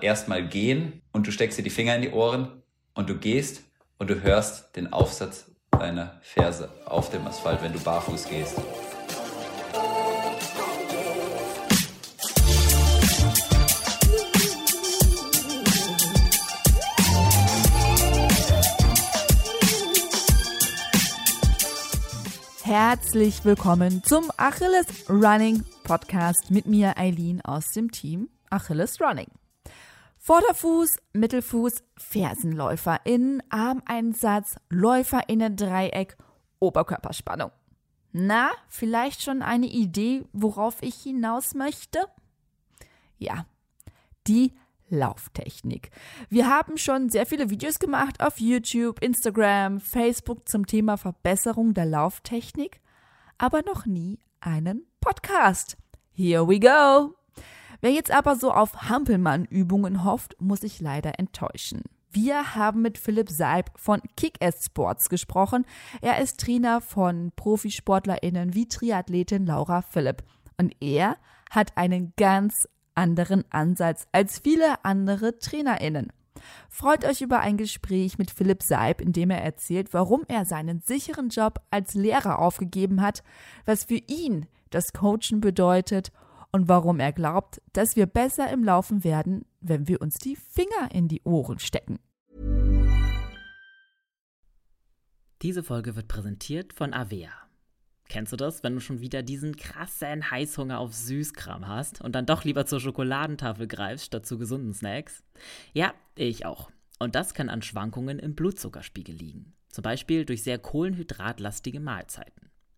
erstmal gehen und du steckst dir die Finger in die Ohren und du gehst und du hörst den Aufsatz deiner Ferse auf dem Asphalt, wenn du barfuß gehst. Herzlich willkommen zum Achilles Running Podcast mit mir, Eileen aus dem Team Achilles Running. Vorderfuß, Mittelfuß, FersenläuferInnen, Armeinsatz, LäuferInnen, Dreieck, Oberkörperspannung. Na, vielleicht schon eine Idee, worauf ich hinaus möchte? Ja, die Lauftechnik. Wir haben schon sehr viele Videos gemacht auf YouTube, Instagram, Facebook zum Thema Verbesserung der Lauftechnik, aber noch nie einen Podcast. Here we go! Wer jetzt aber so auf Hampelmann-Übungen hofft, muss sich leider enttäuschen. Wir haben mit Philipp Seib von Kick-Ass Sports gesprochen. Er ist Trainer von ProfisportlerInnen wie Triathletin Laura Philipp. Und er hat einen ganz anderen Ansatz als viele andere TrainerInnen. Freut euch über ein Gespräch mit Philipp Seib, in dem er erzählt, warum er seinen sicheren Job als Lehrer aufgegeben hat, was für ihn das Coachen bedeutet und warum er glaubt, dass wir besser im Laufen werden, wenn wir uns die Finger in die Ohren stecken. Diese Folge wird präsentiert von Avea. Kennst du das, wenn du schon wieder diesen krassen Heißhunger auf Süßkram hast und dann doch lieber zur Schokoladentafel greifst statt zu gesunden Snacks? Ja, ich auch. Und das kann an Schwankungen im Blutzuckerspiegel liegen. Zum Beispiel durch sehr kohlenhydratlastige Mahlzeiten.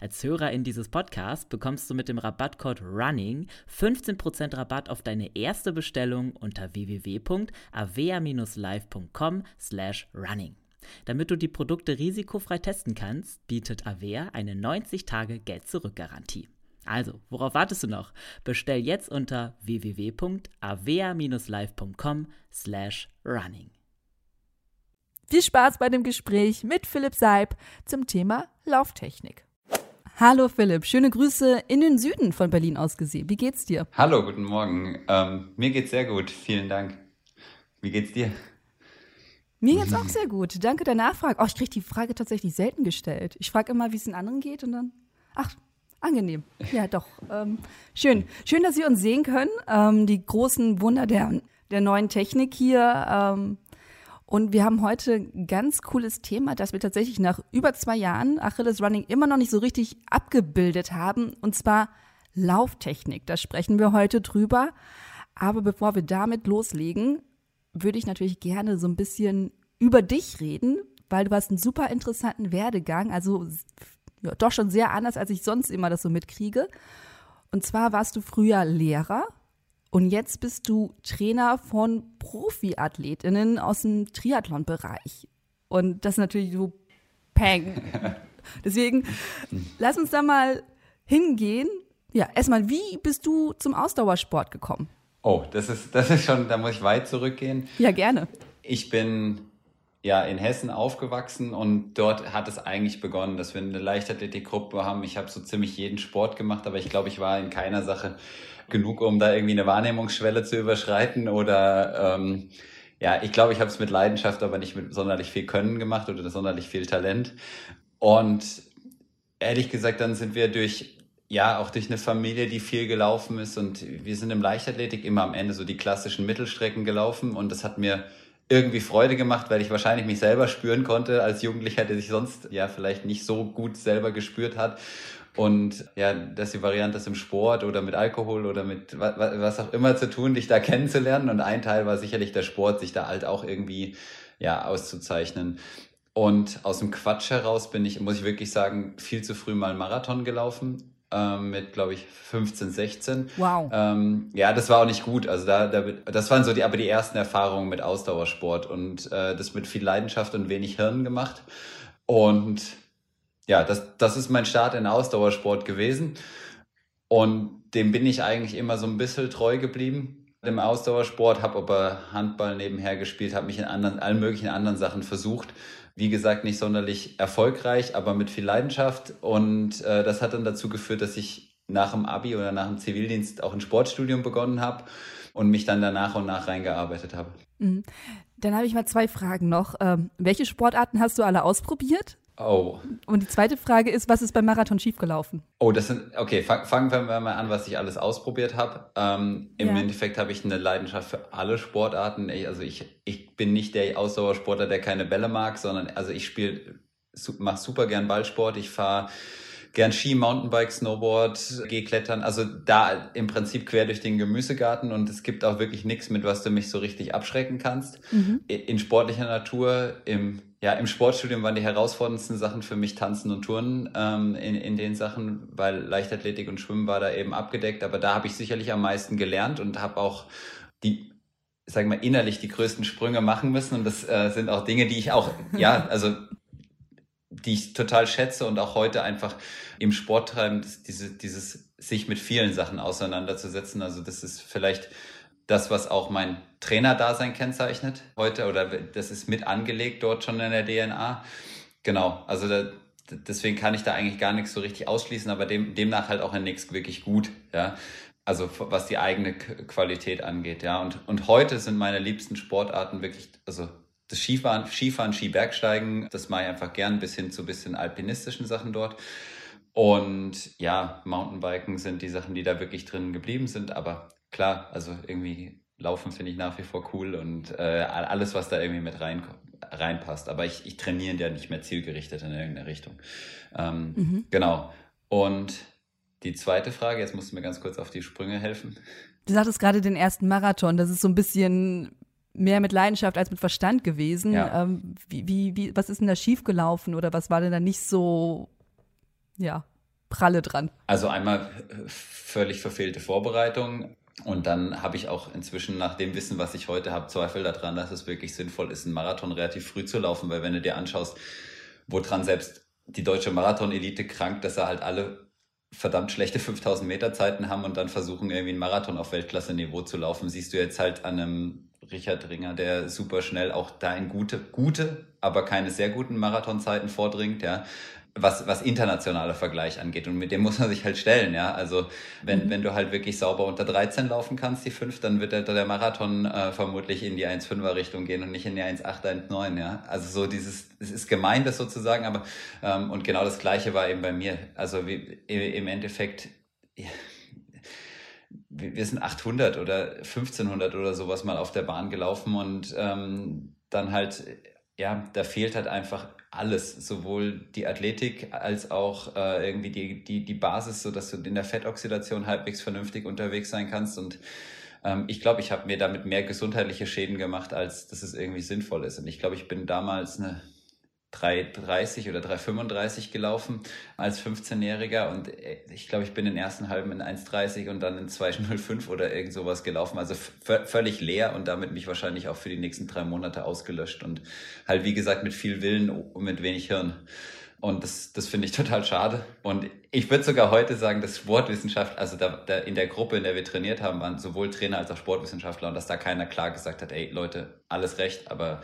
Als Hörerin dieses Podcasts bekommst du mit dem Rabattcode RUNNING 15% Rabatt auf deine erste Bestellung unter www.avea-live.com slash running. Damit du die Produkte risikofrei testen kannst, bietet Avea eine 90-Tage-Geld-Zurück-Garantie. Also, worauf wartest du noch? Bestell jetzt unter www.avea-live.com slash running. Viel Spaß bei dem Gespräch mit Philipp Seib zum Thema Lauftechnik. Hallo Philipp, schöne Grüße in den Süden von Berlin aus gesehen. Wie geht's dir? Hallo, guten Morgen. Ähm, mir geht's sehr gut, vielen Dank. Wie geht's dir? Mir geht's auch sehr gut. Danke der Nachfrage. Oh, ich kriege die Frage tatsächlich selten gestellt. Ich frage immer, wie es den anderen geht und dann. Ach, angenehm. Ja, doch. Ähm, schön. Schön, dass Sie uns sehen können. Ähm, die großen Wunder der, der neuen Technik hier. Ähm, und wir haben heute ein ganz cooles Thema, das wir tatsächlich nach über zwei Jahren Achilles Running immer noch nicht so richtig abgebildet haben, und zwar Lauftechnik. Da sprechen wir heute drüber. Aber bevor wir damit loslegen, würde ich natürlich gerne so ein bisschen über dich reden, weil du hast einen super interessanten Werdegang, also ja, doch schon sehr anders, als ich sonst immer das so mitkriege. Und zwar warst du früher Lehrer und jetzt bist du Trainer von Profiathletinnen aus dem Triathlon-Bereich. Und das ist natürlich so Peng. Deswegen, lass uns da mal hingehen. Ja, erstmal, wie bist du zum Ausdauersport gekommen? Oh, das ist, das ist schon, da muss ich weit zurückgehen. Ja, gerne. Ich bin ja in Hessen aufgewachsen und dort hat es eigentlich begonnen, dass wir eine Leichtathletikgruppe haben. Ich habe so ziemlich jeden Sport gemacht, aber ich glaube, ich war in keiner Sache genug, um da irgendwie eine Wahrnehmungsschwelle zu überschreiten oder ähm, ja, ich glaube, ich habe es mit Leidenschaft, aber nicht mit sonderlich viel Können gemacht oder sonderlich viel Talent. Und ehrlich gesagt, dann sind wir durch, ja, auch durch eine Familie, die viel gelaufen ist und wir sind im Leichtathletik immer am Ende so die klassischen Mittelstrecken gelaufen und das hat mir irgendwie Freude gemacht, weil ich wahrscheinlich mich selber spüren konnte als Jugendlicher, der sich sonst ja vielleicht nicht so gut selber gespürt hat. Und ja, dass die Variante ist im Sport oder mit Alkohol oder mit was auch immer zu tun, dich da kennenzulernen. Und ein Teil war sicherlich der Sport, sich da halt auch irgendwie ja, auszuzeichnen. Und aus dem Quatsch heraus bin ich, muss ich wirklich sagen, viel zu früh mal Marathon gelaufen ähm, mit, glaube ich, 15, 16. Wow. Ähm, ja, das war auch nicht gut. Also da, da, das waren so die, aber die ersten Erfahrungen mit Ausdauersport und äh, das mit viel Leidenschaft und wenig Hirn gemacht. Und ja, das, das ist mein Start in Ausdauersport gewesen. Und dem bin ich eigentlich immer so ein bisschen treu geblieben im Ausdauersport, habe aber Handball nebenher gespielt, habe mich in anderen, allen möglichen anderen Sachen versucht wie gesagt, nicht sonderlich erfolgreich, aber mit viel Leidenschaft. Und äh, das hat dann dazu geführt, dass ich nach dem Abi oder nach dem Zivildienst auch ein Sportstudium begonnen habe und mich dann da nach und nach reingearbeitet habe. Mhm. Dann habe ich mal zwei Fragen noch. Ähm, welche Sportarten hast du alle ausprobiert? Oh. Und die zweite Frage ist, was ist beim Marathon schiefgelaufen? Oh, das sind, okay, fang, fangen wir mal an, was ich alles ausprobiert habe. Ähm, Im ja. Endeffekt habe ich eine Leidenschaft für alle Sportarten. Ich, also ich, ich bin nicht der Ausdauersportler, der keine Bälle mag, sondern also ich spiele, mache super gern Ballsport. Ich fahre gern Ski, Mountainbike, Snowboard, gehe klettern. Also da im Prinzip quer durch den Gemüsegarten und es gibt auch wirklich nichts, mit was du mich so richtig abschrecken kannst. Mhm. In sportlicher Natur, im ja, im Sportstudium waren die herausforderndsten Sachen für mich Tanzen und Turnen ähm, in, in den Sachen, weil Leichtathletik und Schwimmen war da eben abgedeckt. Aber da habe ich sicherlich am meisten gelernt und habe auch die, sagen wir innerlich die größten Sprünge machen müssen. Und das äh, sind auch Dinge, die ich auch, ja, also die ich total schätze und auch heute einfach im Sport treiben, diese, dieses sich mit vielen Sachen auseinanderzusetzen. Also das ist vielleicht das, was auch mein Trainerdasein kennzeichnet heute, oder das ist mit angelegt dort schon in der DNA. Genau, also da, deswegen kann ich da eigentlich gar nichts so richtig ausschließen, aber dem, demnach halt auch in nichts wirklich gut, ja. Also was die eigene Qualität angeht, ja. Und, und heute sind meine liebsten Sportarten wirklich, also das Skifahren, Skifahren, Skibergsteigen, das mache ich einfach gern bis hin zu bisschen alpinistischen Sachen dort. Und ja, Mountainbiken sind die Sachen, die da wirklich drin geblieben sind, aber klar, also irgendwie Laufen finde ich nach wie vor cool und äh, alles, was da irgendwie mit rein, reinpasst. Aber ich, ich trainiere ja nicht mehr zielgerichtet in irgendeine Richtung. Ähm, mhm. Genau. Und die zweite Frage, jetzt musst du mir ganz kurz auf die Sprünge helfen. Du sagtest gerade den ersten Marathon, das ist so ein bisschen mehr mit Leidenschaft als mit Verstand gewesen. Ja. Ähm, wie, wie, wie, was ist denn da schiefgelaufen oder was war denn da nicht so, ja, pralle dran? Also einmal völlig verfehlte Vorbereitung. Und dann habe ich auch inzwischen nach dem Wissen, was ich heute habe, Zweifel daran, dass es wirklich sinnvoll ist, einen Marathon relativ früh zu laufen, weil wenn du dir anschaust, woran selbst die deutsche Marathon-Elite krankt, dass er halt alle verdammt schlechte 5000 Meter Zeiten haben und dann versuchen irgendwie einen Marathon auf Weltklasse-Niveau zu laufen, siehst du jetzt halt an einem Richard Ringer, der super schnell auch da in gute, gute, aber keine sehr guten Marathonzeiten vordringt, ja was, was internationaler Vergleich angeht. Und mit dem muss man sich halt stellen, ja. Also wenn, mhm. wenn du halt wirklich sauber unter 13 laufen kannst, die 5, dann wird der, der Marathon äh, vermutlich in die 1,5er Richtung gehen und nicht in die 1,8, 1,9, ja. Also so dieses, es ist gemein, das sozusagen, aber ähm, und genau das gleiche war eben bei mir. Also wie, im Endeffekt, ja, wir sind 800 oder 1500 oder sowas mal auf der Bahn gelaufen und ähm, dann halt, ja, da fehlt halt einfach alles, sowohl die Athletik als auch äh, irgendwie die, die, die Basis, so dass du in der Fettoxidation halbwegs vernünftig unterwegs sein kannst. Und ähm, ich glaube, ich habe mir damit mehr gesundheitliche Schäden gemacht, als dass es irgendwie sinnvoll ist. Und ich glaube, ich bin damals eine 3,30 oder 3,35 gelaufen als 15-Jähriger und äh, ich glaube, ich bin den ersten halben in 1,30 und dann in 2,05 oder irgend sowas gelaufen. Also völlig leer und damit mich wahrscheinlich auch für die nächsten drei Monate ausgelöscht und halt, wie gesagt, mit viel Willen und mit wenig Hirn. Und das, das finde ich total schade. Und ich würde sogar heute sagen, dass Sportwissenschaft, also da, da in der Gruppe, in der wir trainiert haben, waren sowohl Trainer als auch Sportwissenschaftler und dass da keiner klar gesagt hat, ey Leute, alles recht, aber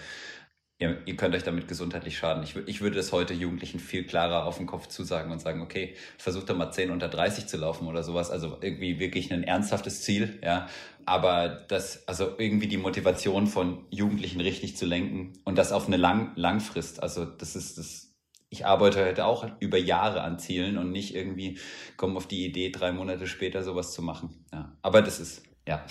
ihr, ihr könnt euch damit gesundheitlich schaden. Ich, ich würde das heute Jugendlichen viel klarer auf den Kopf zusagen und sagen, okay, versucht doch mal 10 unter 30 zu laufen oder sowas. Also irgendwie wirklich ein ernsthaftes Ziel, ja. Aber das, also irgendwie die Motivation von Jugendlichen richtig zu lenken und das auf eine lang, Langfrist. Also das ist das, ich arbeite heute auch über Jahre an Zielen und nicht irgendwie komme auf die Idee, drei Monate später sowas zu machen. Ja. Aber das ist ja.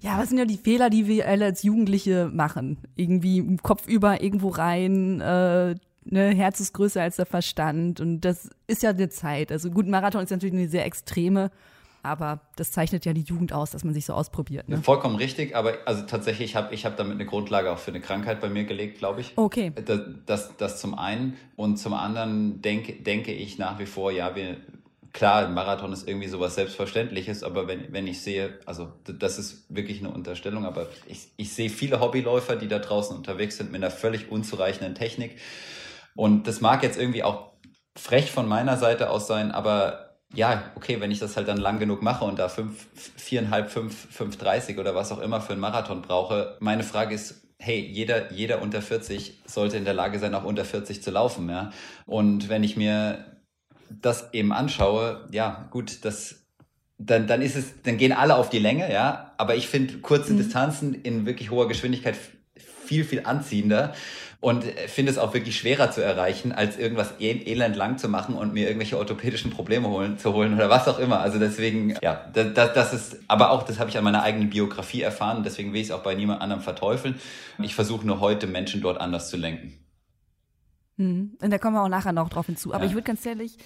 Ja, was sind ja die Fehler, die wir alle als Jugendliche machen? Irgendwie Kopf über irgendwo rein, äh, ne, Herz ist größer als der Verstand und das ist ja eine Zeit. Also gut, Marathon ist natürlich eine sehr extreme, aber das zeichnet ja die Jugend aus, dass man sich so ausprobiert. Ne? Vollkommen richtig, aber also tatsächlich, ich habe ich hab damit eine Grundlage auch für eine Krankheit bei mir gelegt, glaube ich. Okay. Das, das, das zum einen und zum anderen denke, denke ich nach wie vor, ja, wir, klar, ein Marathon ist irgendwie sowas Selbstverständliches, aber wenn, wenn ich sehe, also das ist wirklich eine Unterstellung, aber ich, ich sehe viele Hobbyläufer, die da draußen unterwegs sind mit einer völlig unzureichenden Technik. Und das mag jetzt irgendwie auch frech von meiner Seite aus sein, aber ja, okay, wenn ich das halt dann lang genug mache und da fünf, viereinhalb, fünf, fünf dreißig oder was auch immer für einen Marathon brauche, meine Frage ist, hey, jeder, jeder unter 40 sollte in der Lage sein, auch unter 40 zu laufen, ja. Und wenn ich mir das eben anschaue, ja, gut, das, dann, dann ist es, dann gehen alle auf die Länge, ja. Aber ich finde kurze mhm. Distanzen in wirklich hoher Geschwindigkeit viel, viel anziehender und finde es auch wirklich schwerer zu erreichen, als irgendwas e-, elend lang zu machen und mir irgendwelche orthopädischen Probleme holen, zu holen oder was auch immer. Also deswegen, ja, das, das ist, aber auch, das habe ich an meiner eigenen Biografie erfahren, deswegen will ich es auch bei niemand anderem verteufeln. Ich versuche nur heute Menschen dort anders zu lenken. Hm. Und da kommen wir auch nachher noch drauf hinzu. Aber ja. ich würde ganz ehrlich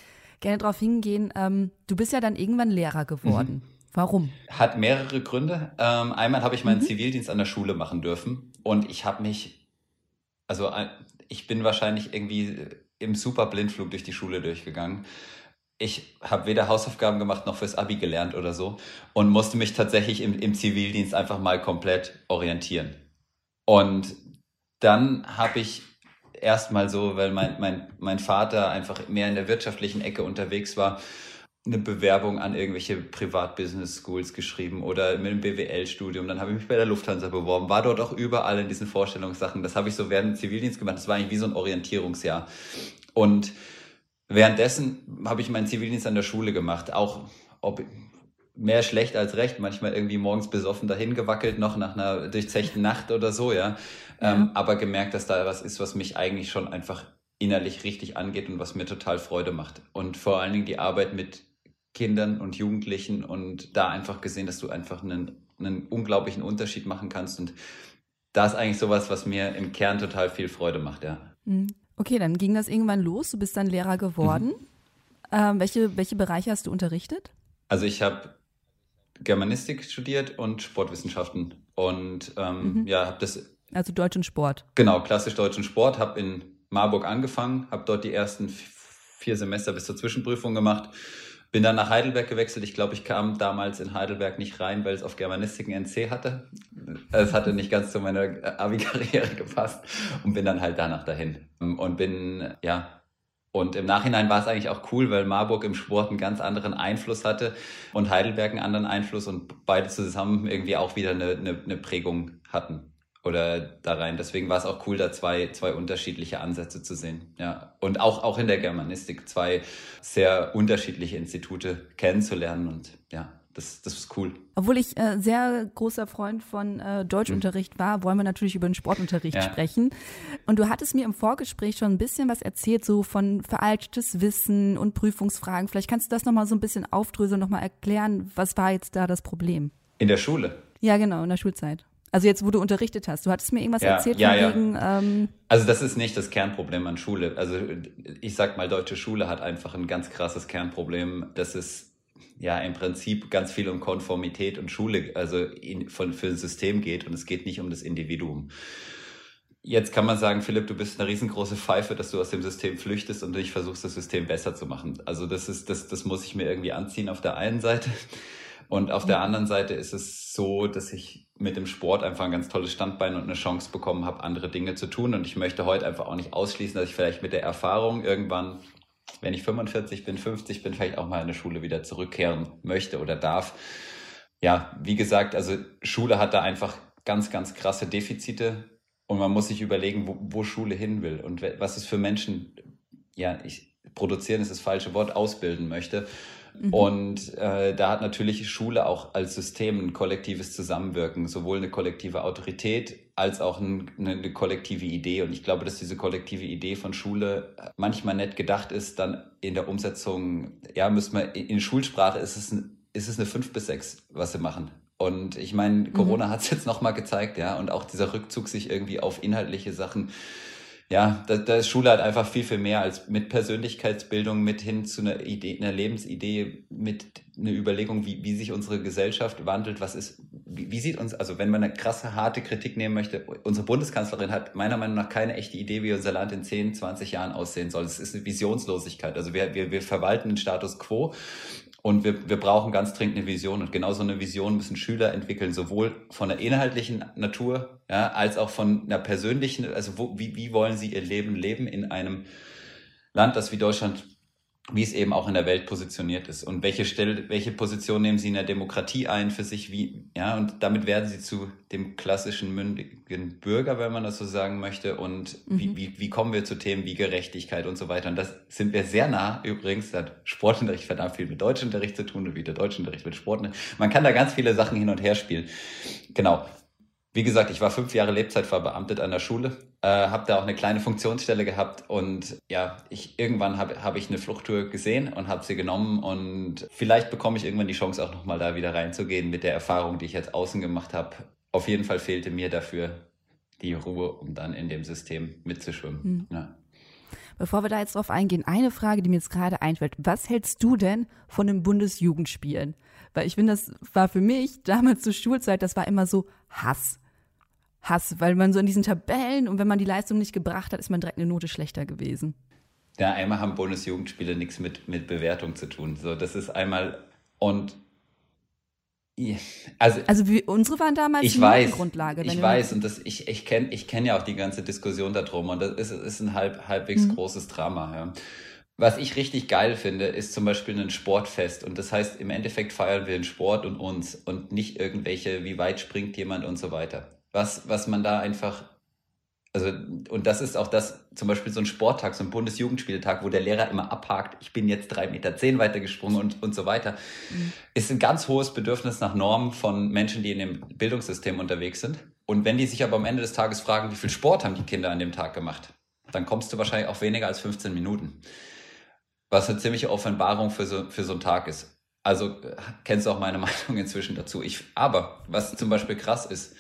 gerne darauf hingehen, ähm, du bist ja dann irgendwann Lehrer geworden. Mhm. Warum? Hat mehrere Gründe. Ähm, einmal habe ich meinen mhm. Zivildienst an der Schule machen dürfen und ich habe mich, also äh, ich bin wahrscheinlich irgendwie im super Blindflug durch die Schule durchgegangen. Ich habe weder Hausaufgaben gemacht noch fürs Abi gelernt oder so und musste mich tatsächlich im, im Zivildienst einfach mal komplett orientieren. Und dann habe ich erstmal so, weil mein, mein, mein Vater einfach mehr in der wirtschaftlichen Ecke unterwegs war, eine Bewerbung an irgendwelche Privat-Business-Schools geschrieben oder mit einem BWL-Studium. Dann habe ich mich bei der Lufthansa beworben, war dort auch überall in diesen Vorstellungssachen. Das habe ich so während dem Zivildienst gemacht. Das war eigentlich wie so ein Orientierungsjahr. Und währenddessen habe ich meinen Zivildienst an der Schule gemacht. Auch ob mehr schlecht als recht, manchmal irgendwie morgens besoffen dahin gewackelt, noch nach einer durchzechten Nacht oder so, ja. Ja. Ähm, aber gemerkt, dass da was ist, was mich eigentlich schon einfach innerlich richtig angeht und was mir total Freude macht. Und vor allen Dingen die Arbeit mit Kindern und Jugendlichen und da einfach gesehen, dass du einfach einen, einen unglaublichen Unterschied machen kannst. Und da ist eigentlich sowas, was mir im Kern total viel Freude macht, ja. Mhm. Okay, dann ging das irgendwann los. Du bist dann Lehrer geworden. Mhm. Ähm, welche, welche Bereiche hast du unterrichtet? Also ich habe Germanistik studiert und Sportwissenschaften und ähm, mhm. ja, habe das. Also Deutsch und Sport. Genau, klassisch Deutsch und Sport. Habe in Marburg angefangen, habe dort die ersten vier Semester bis zur Zwischenprüfung gemacht. Bin dann nach Heidelberg gewechselt. Ich glaube, ich kam damals in Heidelberg nicht rein, weil es auf Germanistik ein NC hatte. Es hatte nicht ganz zu meiner Abi-Karriere gepasst und bin dann halt danach dahin. Und bin, ja, und im Nachhinein war es eigentlich auch cool, weil Marburg im Sport einen ganz anderen Einfluss hatte und Heidelberg einen anderen Einfluss und beide zusammen irgendwie auch wieder eine, eine, eine Prägung hatten oder da rein. Deswegen war es auch cool, da zwei, zwei unterschiedliche Ansätze zu sehen. Ja. Und auch, auch in der Germanistik zwei sehr unterschiedliche Institute kennenzulernen und ja, das, das ist cool. Obwohl ich äh, sehr großer Freund von äh, Deutschunterricht mhm. war, wollen wir natürlich über den Sportunterricht ja. sprechen. Und du hattest mir im Vorgespräch schon ein bisschen was erzählt, so von veraltetes Wissen und Prüfungsfragen. Vielleicht kannst du das nochmal so ein bisschen aufdröseln, nochmal erklären, was war jetzt da das Problem? In der Schule? Ja, genau, in der Schulzeit. Also jetzt, wo du unterrichtet hast. Du hattest mir irgendwas ja, erzählt ja, ja. Wegen, ähm also das ist nicht das Kernproblem an Schule. Also ich sag mal, deutsche Schule hat einfach ein ganz krasses Kernproblem. Das ist ja im Prinzip ganz viel um Konformität und Schule, also in, von, für ein System geht und es geht nicht um das Individuum. Jetzt kann man sagen, Philipp, du bist eine riesengroße Pfeife, dass du aus dem System flüchtest und dich versuchst, das System besser zu machen. Also das ist, das, das muss ich mir irgendwie anziehen auf der einen Seite. Und auf der anderen Seite ist es so, dass ich mit dem Sport einfach ein ganz tolles Standbein und eine Chance bekommen habe, andere Dinge zu tun. Und ich möchte heute einfach auch nicht ausschließen, dass ich vielleicht mit der Erfahrung irgendwann wenn ich 45 bin, 50 bin, vielleicht auch mal in eine Schule wieder zurückkehren möchte oder darf. Ja, wie gesagt, also Schule hat da einfach ganz, ganz krasse Defizite und man muss sich überlegen, wo, wo Schule hin will und was es für Menschen, ja, ich, produzieren ist das falsche Wort, ausbilden möchte. Mhm. Und äh, da hat natürlich Schule auch als System ein kollektives Zusammenwirken, sowohl eine kollektive Autorität als auch ein, eine, eine, kollektive Idee. Und ich glaube, dass diese kollektive Idee von Schule manchmal nett gedacht ist, dann in der Umsetzung, ja, müssen wir, in Schulsprache ist es, ein, ist es eine 5 bis 6, was sie machen. Und ich meine, Corona mhm. hat es jetzt nochmal gezeigt, ja, und auch dieser Rückzug sich irgendwie auf inhaltliche Sachen ja, da, da ist Schule halt einfach viel, viel mehr als mit Persönlichkeitsbildung, mit hin zu einer Idee, einer Lebensidee, mit einer Überlegung, wie, wie sich unsere Gesellschaft wandelt, was ist, wie, wie sieht uns, also wenn man eine krasse, harte Kritik nehmen möchte, unsere Bundeskanzlerin hat meiner Meinung nach keine echte Idee, wie unser Land in 10, 20 Jahren aussehen soll. Es ist eine Visionslosigkeit. Also wir, wir, wir verwalten den Status quo und wir, wir brauchen ganz dringend eine Vision. Und genau so eine Vision müssen Schüler entwickeln, sowohl von der inhaltlichen Natur, ja, als auch von einer persönlichen, also wo, wie, wie wollen sie ihr Leben leben in einem Land, das wie Deutschland wie es eben auch in der Welt positioniert ist und welche Stelle, welche Position nehmen sie in der Demokratie ein für sich, wie, ja, und damit werden sie zu dem klassischen mündigen Bürger, wenn man das so sagen möchte, und mhm. wie, wie, wie kommen wir zu Themen wie Gerechtigkeit und so weiter. Und das sind wir sehr nah übrigens, da hat Sportunterricht verdammt viel mit Deutschunterricht zu tun und wie der Deutschunterricht mit Sport. Man kann da ganz viele Sachen hin und her spielen. Genau. Wie gesagt, ich war fünf Jahre Lebzeit verbeamtet an der Schule, äh, habe da auch eine kleine Funktionsstelle gehabt und ja, ich irgendwann habe hab ich eine Fluchttour gesehen und habe sie genommen und vielleicht bekomme ich irgendwann die Chance auch nochmal da wieder reinzugehen mit der Erfahrung, die ich jetzt außen gemacht habe. Auf jeden Fall fehlte mir dafür die Ruhe, um dann in dem System mitzuschwimmen. Mhm. Ja. Bevor wir da jetzt drauf eingehen, eine Frage, die mir jetzt gerade einfällt. Was hältst du denn von den Bundesjugendspielen? Weil ich finde, das war für mich damals zur Schulzeit, das war immer so Hass. Hass, weil man so in diesen Tabellen und wenn man die Leistung nicht gebracht hat, ist man direkt eine Note schlechter gewesen. Ja, einmal haben Bundesjugendspiele nichts mit, mit Bewertung zu tun. So, das ist einmal und also, also wie, unsere waren damals ich weiß, Grundlage. Ich weiß und das, ich, ich kenne ich kenn ja auch die ganze Diskussion darum und das ist, ist ein halb, halbwegs mhm. großes Drama. Ja. Was ich richtig geil finde, ist zum Beispiel ein Sportfest. Und das heißt, im Endeffekt feiern wir den Sport und uns und nicht irgendwelche, wie weit springt jemand und so weiter. Was, was man da einfach, also, und das ist auch das, zum Beispiel so ein Sporttag, so ein Bundesjugendspieltag, wo der Lehrer immer abhakt, ich bin jetzt drei Meter zehn weitergesprungen und, und so weiter, mhm. ist ein ganz hohes Bedürfnis nach Normen von Menschen, die in dem Bildungssystem unterwegs sind. Und wenn die sich aber am Ende des Tages fragen, wie viel Sport haben die Kinder an dem Tag gemacht, dann kommst du wahrscheinlich auf weniger als 15 Minuten was eine ziemliche Offenbarung für so, für so einen Tag ist. Also kennst du auch meine Meinung inzwischen dazu. Ich, aber was zum Beispiel krass ist,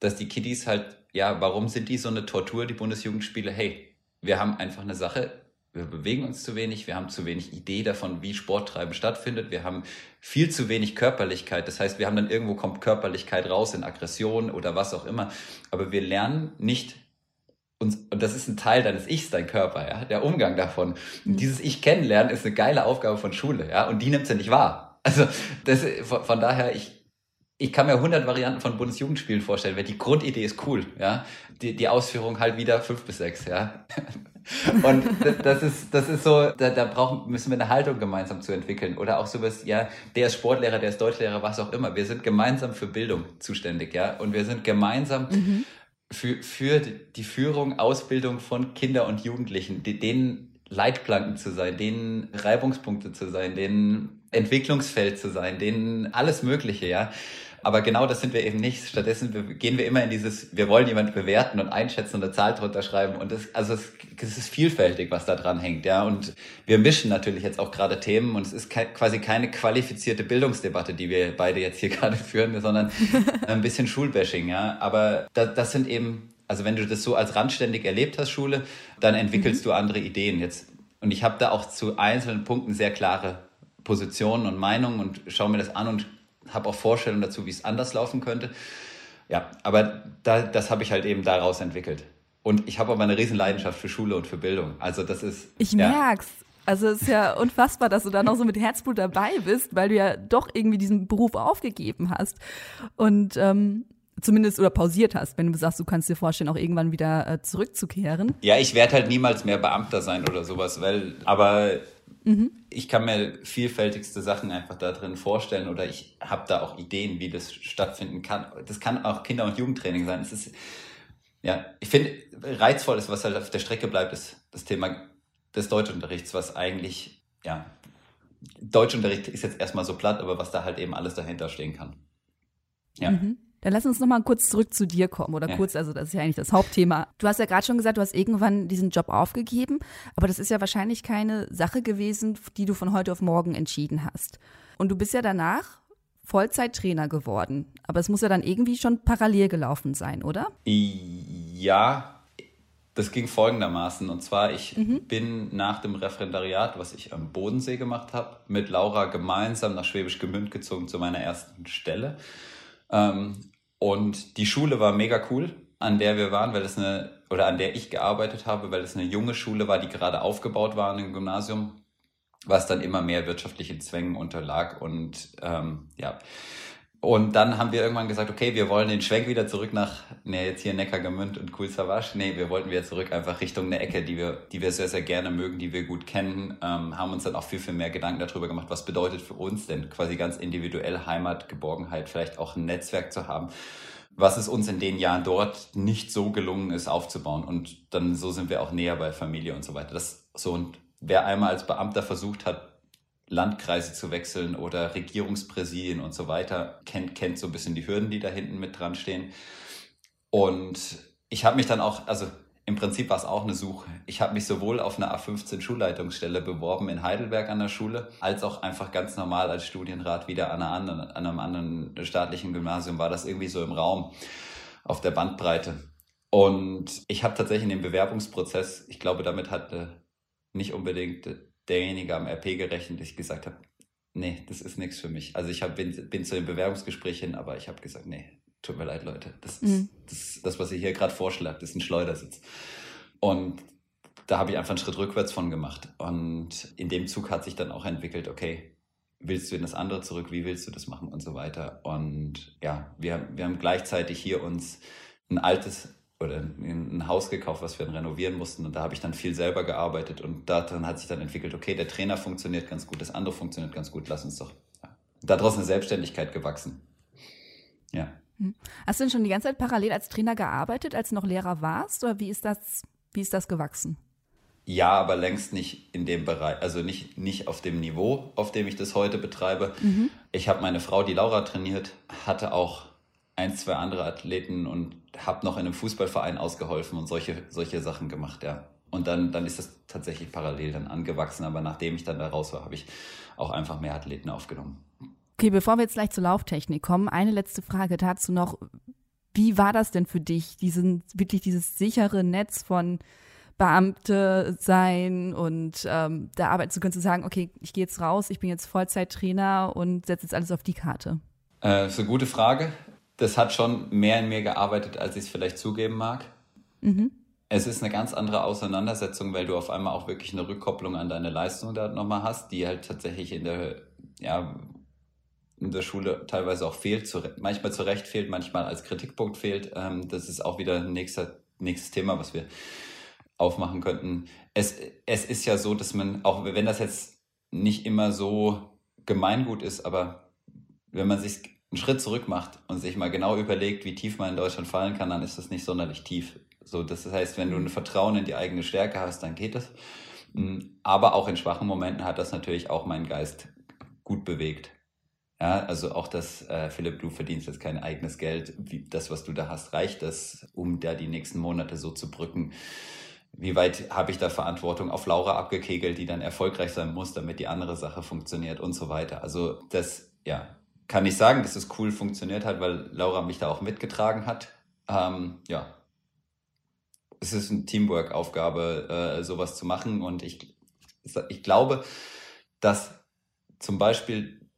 dass die Kiddies halt, ja, warum sind die so eine Tortur, die Bundesjugendspiele? Hey, wir haben einfach eine Sache, wir bewegen uns zu wenig, wir haben zu wenig Idee davon, wie Sporttreiben stattfindet, wir haben viel zu wenig Körperlichkeit. Das heißt, wir haben dann irgendwo kommt Körperlichkeit raus in Aggression oder was auch immer. Aber wir lernen nicht und, und das ist ein Teil deines Ichs, dein Körper, ja, der Umgang davon. Und mhm. dieses Ich kennenlernen ist eine geile Aufgabe von Schule, ja, und die nimmt sie nicht wahr. Also das, von, von daher, ich, ich kann mir 100 Varianten von Bundesjugendspielen vorstellen, weil die Grundidee ist cool, ja, die, die Ausführung halt wieder fünf bis sechs, ja. Und das ist, das ist so, da, da brauchen, müssen wir eine Haltung gemeinsam zu entwickeln. Oder auch sowas, ja, der ist Sportlehrer, der ist Deutschlehrer, was auch immer. Wir sind gemeinsam für Bildung zuständig, ja. Und wir sind gemeinsam mhm für, für die Führung, Ausbildung von Kindern und Jugendlichen, denen Leitplanken zu sein, denen Reibungspunkte zu sein, denen Entwicklungsfeld zu sein, denen alles Mögliche, ja. Aber genau das sind wir eben nicht. Stattdessen gehen wir immer in dieses, wir wollen jemanden bewerten und einschätzen und eine Zahl drunter schreiben. Und das, also es, es ist vielfältig, was da dran hängt, ja. Und wir mischen natürlich jetzt auch gerade Themen und es ist ke quasi keine qualifizierte Bildungsdebatte, die wir beide jetzt hier gerade führen, sondern ein bisschen Schulbashing, ja. Aber das, das sind eben, also wenn du das so als randständig erlebt hast, Schule, dann entwickelst mhm. du andere Ideen jetzt. Und ich habe da auch zu einzelnen Punkten sehr klare Positionen und Meinungen und schaue mir das an und habe auch Vorstellungen dazu, wie es anders laufen könnte. Ja, aber da, das habe ich halt eben daraus entwickelt. Und ich habe aber eine riesen Leidenschaft für Schule und für Bildung. Also das ist. Ich ja. merk's. Also es ist ja unfassbar, dass du da noch so mit Herzblut dabei bist, weil du ja doch irgendwie diesen Beruf aufgegeben hast. Und ähm, zumindest oder pausiert hast, wenn du sagst, du kannst dir vorstellen, auch irgendwann wieder äh, zurückzukehren. Ja, ich werde halt niemals mehr Beamter sein oder sowas, weil, aber Mhm. Ich kann mir vielfältigste Sachen einfach da drin vorstellen oder ich habe da auch Ideen, wie das stattfinden kann. Das kann auch Kinder- und Jugendtraining sein. Es ist, ja, ich finde, reizvoll ist, was halt auf der Strecke bleibt, ist das Thema des Deutschunterrichts, was eigentlich, ja, Deutschunterricht ist jetzt erstmal so platt, aber was da halt eben alles dahinter stehen kann. Ja. Mhm. Dann lass uns noch mal kurz zurück zu dir kommen oder ja. kurz, also das ist ja eigentlich das Hauptthema. Du hast ja gerade schon gesagt, du hast irgendwann diesen Job aufgegeben, aber das ist ja wahrscheinlich keine Sache gewesen, die du von heute auf morgen entschieden hast. Und du bist ja danach Vollzeittrainer geworden, aber es muss ja dann irgendwie schon parallel gelaufen sein, oder? Ja, Das ging folgendermaßen. Und zwar, ich mhm. bin nach dem Referendariat, was ich am Bodensee gemacht habe, mit Laura gemeinsam nach Schwäbisch Gemünd gezogen zu meiner ersten Stelle. Ähm, und die Schule war mega cool, an der wir waren, weil es eine, oder an der ich gearbeitet habe, weil es eine junge Schule war, die gerade aufgebaut war im Gymnasium, was dann immer mehr wirtschaftlichen Zwängen unterlag. Und ähm, ja, und dann haben wir irgendwann gesagt, okay, wir wollen den Schwenk wieder zurück nach, ne, jetzt hier Neckargemünd und Cool Savage. Nee, wir wollten wieder zurück einfach Richtung eine Ecke, die wir, die wir sehr, sehr gerne mögen, die wir gut kennen, ähm, haben uns dann auch viel, viel mehr Gedanken darüber gemacht, was bedeutet für uns denn quasi ganz individuell Heimat, Geborgenheit, vielleicht auch ein Netzwerk zu haben, was es uns in den Jahren dort nicht so gelungen ist aufzubauen. Und dann so sind wir auch näher bei Familie und so weiter. Das so und wer einmal als Beamter versucht hat, Landkreise zu wechseln oder Regierungspräsidien und so weiter, kennt, kennt so ein bisschen die Hürden, die da hinten mit dran stehen. Und ich habe mich dann auch, also im Prinzip war es auch eine Suche. Ich habe mich sowohl auf eine A15 Schulleitungsstelle beworben in Heidelberg an der Schule, als auch einfach ganz normal als Studienrat wieder an, anderen, an einem anderen staatlichen Gymnasium war das irgendwie so im Raum auf der Bandbreite. Und ich habe tatsächlich in dem Bewerbungsprozess, ich glaube, damit hatte nicht unbedingt derjenige am RP gerechnet, ich gesagt habe, nee, das ist nichts für mich. Also ich hab, bin, bin zu dem Bewerbungsgespräch hin, aber ich habe gesagt, nee, tut mir leid, Leute. Das, mhm. das, das, was ihr hier gerade vorschlagt, ist ein Schleudersitz. Und da habe ich einfach einen Schritt rückwärts von gemacht. Und in dem Zug hat sich dann auch entwickelt, okay, willst du in das andere zurück, wie willst du das machen und so weiter. Und ja, wir, wir haben gleichzeitig hier uns ein altes oder ein Haus gekauft, was wir dann renovieren mussten. Und da habe ich dann viel selber gearbeitet. Und daran hat sich dann entwickelt, okay, der Trainer funktioniert ganz gut, das andere funktioniert ganz gut, lass uns doch. Ja. Daraus eine Selbstständigkeit gewachsen. Ja. Hm. Hast du denn schon die ganze Zeit parallel als Trainer gearbeitet, als du noch Lehrer warst? Oder wie ist das, wie ist das gewachsen? Ja, aber längst nicht in dem Bereich, also nicht, nicht auf dem Niveau, auf dem ich das heute betreibe. Mhm. Ich habe meine Frau, die Laura trainiert, hatte auch ein, zwei andere Athleten und habe noch in einem Fußballverein ausgeholfen und solche, solche Sachen gemacht, ja. Und dann, dann ist das tatsächlich parallel dann angewachsen. Aber nachdem ich dann da raus war, habe ich auch einfach mehr Athleten aufgenommen. Okay, bevor wir jetzt gleich zur Lauftechnik kommen, eine letzte Frage dazu noch. Wie war das denn für dich, diesen, wirklich dieses sichere Netz von Beamte sein und ähm, da arbeiten zu können, zu sagen, okay, ich gehe jetzt raus, ich bin jetzt Vollzeittrainer und setze jetzt alles auf die Karte? Äh, ist eine gute Frage das hat schon mehr in mir gearbeitet, als ich es vielleicht zugeben mag. Mhm. Es ist eine ganz andere Auseinandersetzung, weil du auf einmal auch wirklich eine Rückkopplung an deine Leistung da nochmal hast, die halt tatsächlich in der, ja, in der Schule teilweise auch fehlt, zu, manchmal zu Recht fehlt, manchmal als Kritikpunkt fehlt. Ähm, das ist auch wieder ein nächster, nächstes Thema, was wir aufmachen könnten. Es, es ist ja so, dass man, auch wenn das jetzt nicht immer so gemeingut ist, aber wenn man sich einen Schritt zurück macht und sich mal genau überlegt, wie tief man in Deutschland fallen kann, dann ist das nicht sonderlich tief. So, das heißt, wenn du ein Vertrauen in die eigene Stärke hast, dann geht das. Mm, aber auch in schwachen Momenten hat das natürlich auch meinen Geist gut bewegt. Ja, also auch das, äh, Philipp, du verdienst jetzt kein eigenes Geld. Wie, das, was du da hast, reicht das, um da die nächsten Monate so zu brücken. Wie weit habe ich da Verantwortung auf Laura abgekegelt, die dann erfolgreich sein muss, damit die andere Sache funktioniert und so weiter. Also das, ja, kann ich sagen, dass es cool funktioniert hat, weil Laura mich da auch mitgetragen hat. Ähm, ja, es ist eine Teamwork-Aufgabe, äh, sowas zu machen. Und ich, ich glaube, dass zum Beispiel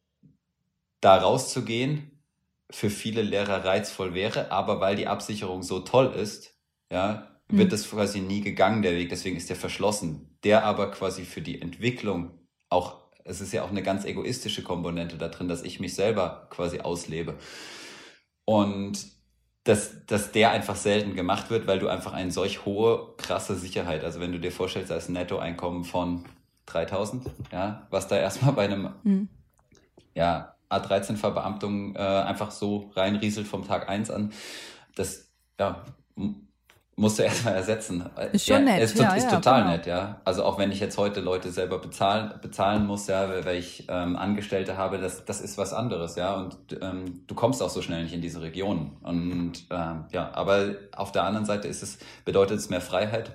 da rauszugehen für viele Lehrer reizvoll wäre, aber weil die Absicherung so toll ist, ja, wird mhm. das quasi nie gegangen, der Weg. Deswegen ist der verschlossen. Der aber quasi für die Entwicklung auch es ist ja auch eine ganz egoistische Komponente da drin, dass ich mich selber quasi auslebe. Und dass, dass der einfach selten gemacht wird, weil du einfach eine solch hohe, krasse Sicherheit, also wenn du dir vorstellst, als Nettoeinkommen von 3000, ja, was da erstmal bei einem, mhm. ja, A13-Verbeamtung äh, einfach so reinrieselt vom Tag 1 an, das, ja, musst du erstmal ersetzen. Ist schon ja, nett. Ist, ja, ist ja, total genau. nett, ja. Also auch wenn ich jetzt heute Leute selber bezahlen, bezahlen muss, ja, weil ich ähm, Angestellte habe, das, das ist was anderes, ja. Und ähm, du kommst auch so schnell nicht in diese Region. Und ähm, ja, aber auf der anderen Seite ist es, bedeutet es mehr Freiheit.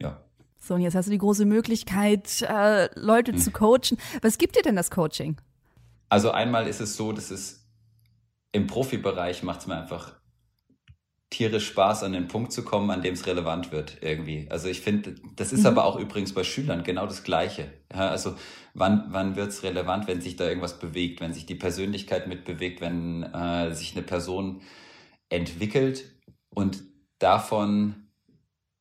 Ja. So, und jetzt hast du die große Möglichkeit, äh, Leute hm. zu coachen. Was gibt dir denn das Coaching? Also einmal ist es so, dass es im Profibereich macht es mir einfach tierisch Spaß, an den Punkt zu kommen, an dem es relevant wird irgendwie. Also ich finde, das ist Mhm. aber auch übrigens bei Schülern genau das Gleiche. Ja, also wann, wann wird es relevant, wenn sich da irgendwas bewegt, wenn sich die Persönlichkeit mitbewegt, wenn äh, sich eine Person entwickelt und davon